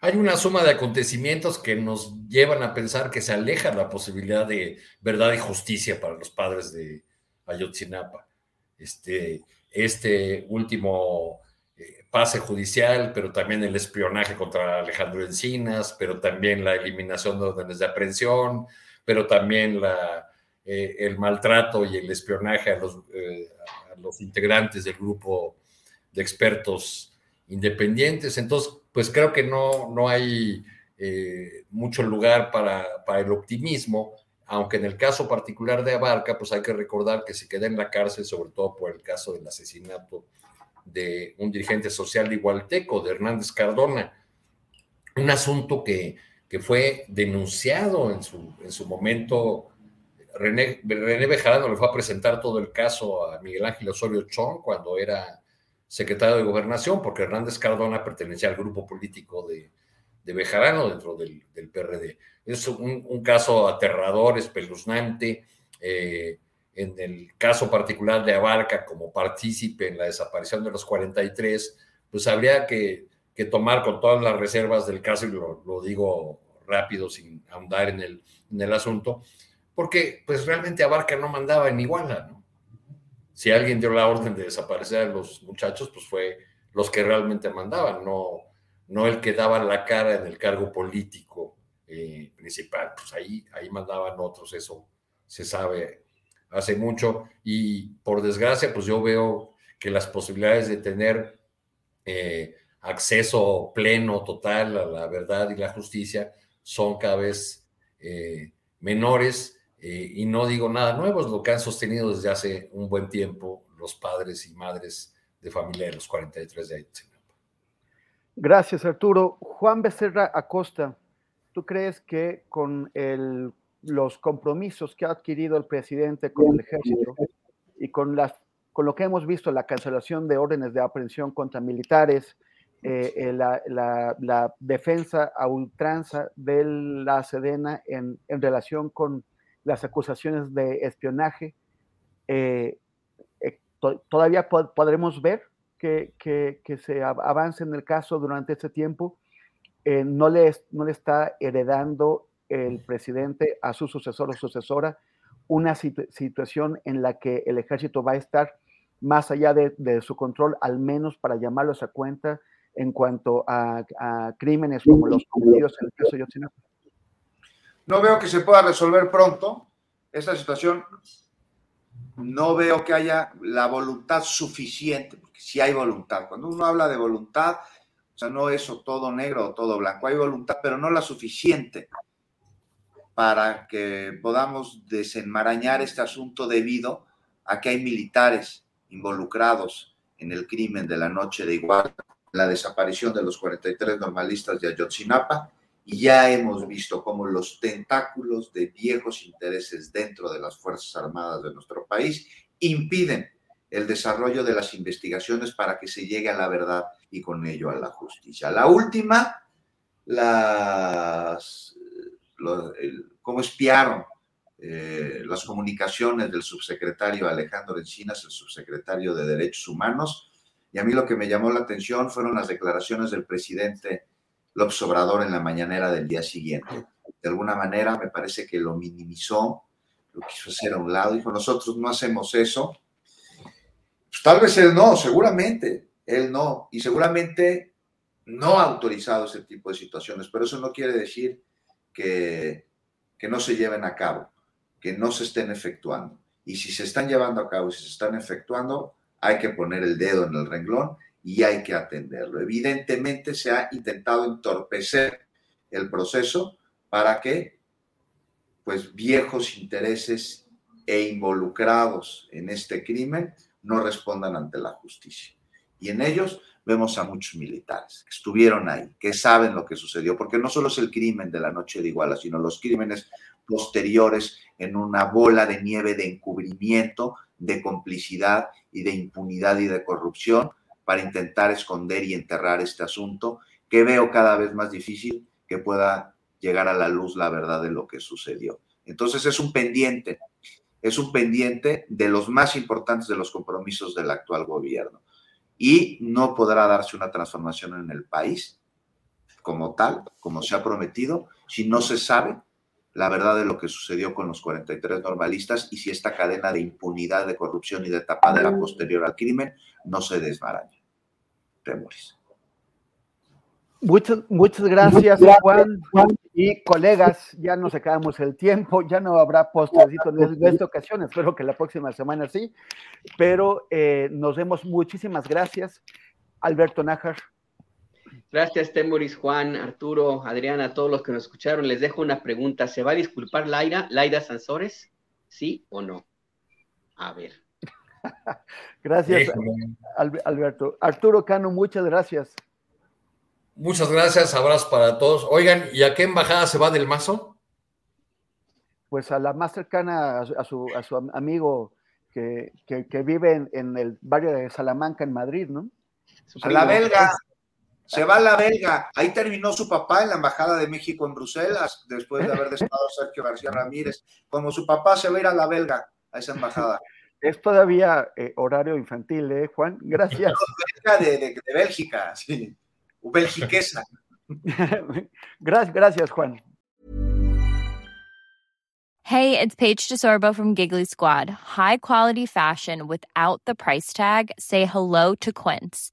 Hay una suma de acontecimientos que nos llevan a pensar que se aleja la posibilidad de verdad y justicia para los padres de Ayotzinapa. Este, este último eh, pase judicial, pero también el espionaje contra Alejandro Encinas, pero también la eliminación de órdenes de aprehensión, pero también la, eh, el maltrato y el espionaje a los, eh, a los, integrantes del grupo de expertos independientes. Entonces, pues creo que no, no hay eh, mucho lugar para, para, el optimismo, aunque en el caso particular de Abarca, pues hay que recordar que se queda en la cárcel, sobre todo por el caso del asesinato de un dirigente social igualteco, de Hernández Cardona, un asunto que, que fue denunciado en su, en su momento René, René Bejarano le fue a presentar todo el caso a Miguel Ángel Osorio Chong cuando era secretario de Gobernación, porque Hernández Cardona pertenecía al grupo político de, Bejarano dentro del, PRD. Es un, caso aterrador, espeluznante. Eh, en el caso particular de Abarca, como partícipe en la desaparición de los 43, pues habría que tomar con todas las reservas del caso, y lo, digo rápido sin ahondar en el asunto, porque pues realmente Abarca no mandaba en Iguala, ¿no? Si alguien dio la orden de desaparecer a los muchachos, pues fue los que realmente mandaban, no, no el que daba la cara en el cargo político eh, principal, pues ahí, ahí mandaban otros, eso se sabe hace mucho. Y por desgracia, pues yo veo que las posibilidades de tener eh, acceso pleno, total a la verdad y la justicia son cada vez eh, menores eh, y no digo nada nuevo, es lo que han sostenido desde hace un buen tiempo los padres y madres de familia de los 43 de Ayotzinapa. Gracias, Arturo. Juan Becerra Acosta, ¿tú crees que con el, los compromisos que ha adquirido el presidente con el ejército y con, las, con lo que hemos visto, la cancelación de órdenes de aprehensión contra militares, eh, eh, la, la, la, defensa a ultranza de la Sedena en, en relación con las acusaciones de espionaje, eh, eh, to todavía pod podremos ver que, que, se avance en el caso durante este tiempo. Eh, no, le, no le está heredando el presidente a su sucesor o sucesora una situ situación en la que el ejército va a estar más allá de, de, su control, al menos para llamarlos a cuenta en cuanto a, a crímenes como los cometidos en el caso de Yotzinapa. No veo que se pueda resolver pronto esta situación. No veo que haya la voluntad suficiente, porque si hay voluntad. Cuando uno habla de voluntad, o sea, no es todo negro o todo blanco. Hay voluntad, pero no la suficiente para que podamos desenmarañar este asunto debido a que hay militares involucrados en el crimen de la noche de igual, la desaparición de los 43 normalistas de Ayotzinapa, y ya hemos visto cómo los tentáculos de viejos intereses dentro de las Fuerzas Armadas de nuestro país impiden el desarrollo de las investigaciones para que se llegue a la verdad y con ello a la justicia. La última, las, cómo espiaron eh, las comunicaciones del subsecretario Alejandro Encinas, el subsecretario de Derechos Humanos, y a mí lo que me llamó la atención fueron las declaraciones del presidente López Obrador en la mañanera del día siguiente. De alguna manera me parece que lo minimizó, lo quiso hacer a un lado, dijo, nosotros no hacemos eso. Pues tal vez él no, seguramente, él no, y seguramente no ha autorizado ese tipo de situaciones, pero eso no quiere decir que, que no se lleven a cabo, que no se estén efectuando. Y si se están llevando a cabo, si se están efectuando, hay que poner el dedo en el renglón y hay que atenderlo. Evidentemente se ha intentado entorpecer el proceso para que pues viejos intereses e involucrados en este crimen no respondan ante la justicia. Y en ellos vemos a muchos militares que estuvieron ahí, que saben lo que sucedió, porque no solo es el crimen de la noche de Iguala, sino los crímenes posteriores en una bola de nieve de encubrimiento, de complicidad y de impunidad y de corrupción para intentar esconder y enterrar este asunto, que veo cada vez más difícil que pueda llegar a la luz la verdad de lo que sucedió. Entonces es un pendiente, es un pendiente de los más importantes de los compromisos del actual gobierno. Y no podrá darse una transformación en el país como tal, como se ha prometido, si no se sabe la verdad de lo que sucedió con los 43 normalistas y si esta cadena de impunidad, de corrupción y de tapadera posterior al crimen no se desmaraña. Temoris. Muchas, muchas gracias, Juan. Y colegas, ya nos acabamos el tiempo, ya no habrá postrecito en esta ocasión, espero que la próxima semana sí, pero eh, nos vemos. Muchísimas gracias, Alberto Nájar. Gracias, Temoris, Juan, Arturo, Adriana, a todos los que nos escucharon. Les dejo una pregunta. ¿Se va a disculpar Laira, Laida Sansores? ¿Sí o no? A ver. gracias, Alberto. Arturo Cano, muchas gracias. Muchas gracias, abrazos para todos. Oigan, ¿y a qué embajada se va del mazo? Pues a la más cercana, a su, a su amigo que, que, que vive en, en, el barrio de Salamanca, en Madrid, ¿no? A la belga. Se va a la belga. Ahí terminó su papá en la Embajada de México en Bruselas, después de haber despado a Sergio García Ramírez. Como su papá se va a ir a la belga, a esa embajada. Es todavía eh, horario infantil, ¿eh, Juan? Gracias. De, de, de, Bélgica, sí. belgiquesa. gracias, gracias, Juan. Hey, it's Paige DeSorbo from Giggly Squad. High quality fashion without the price tag. Say hello to Quince.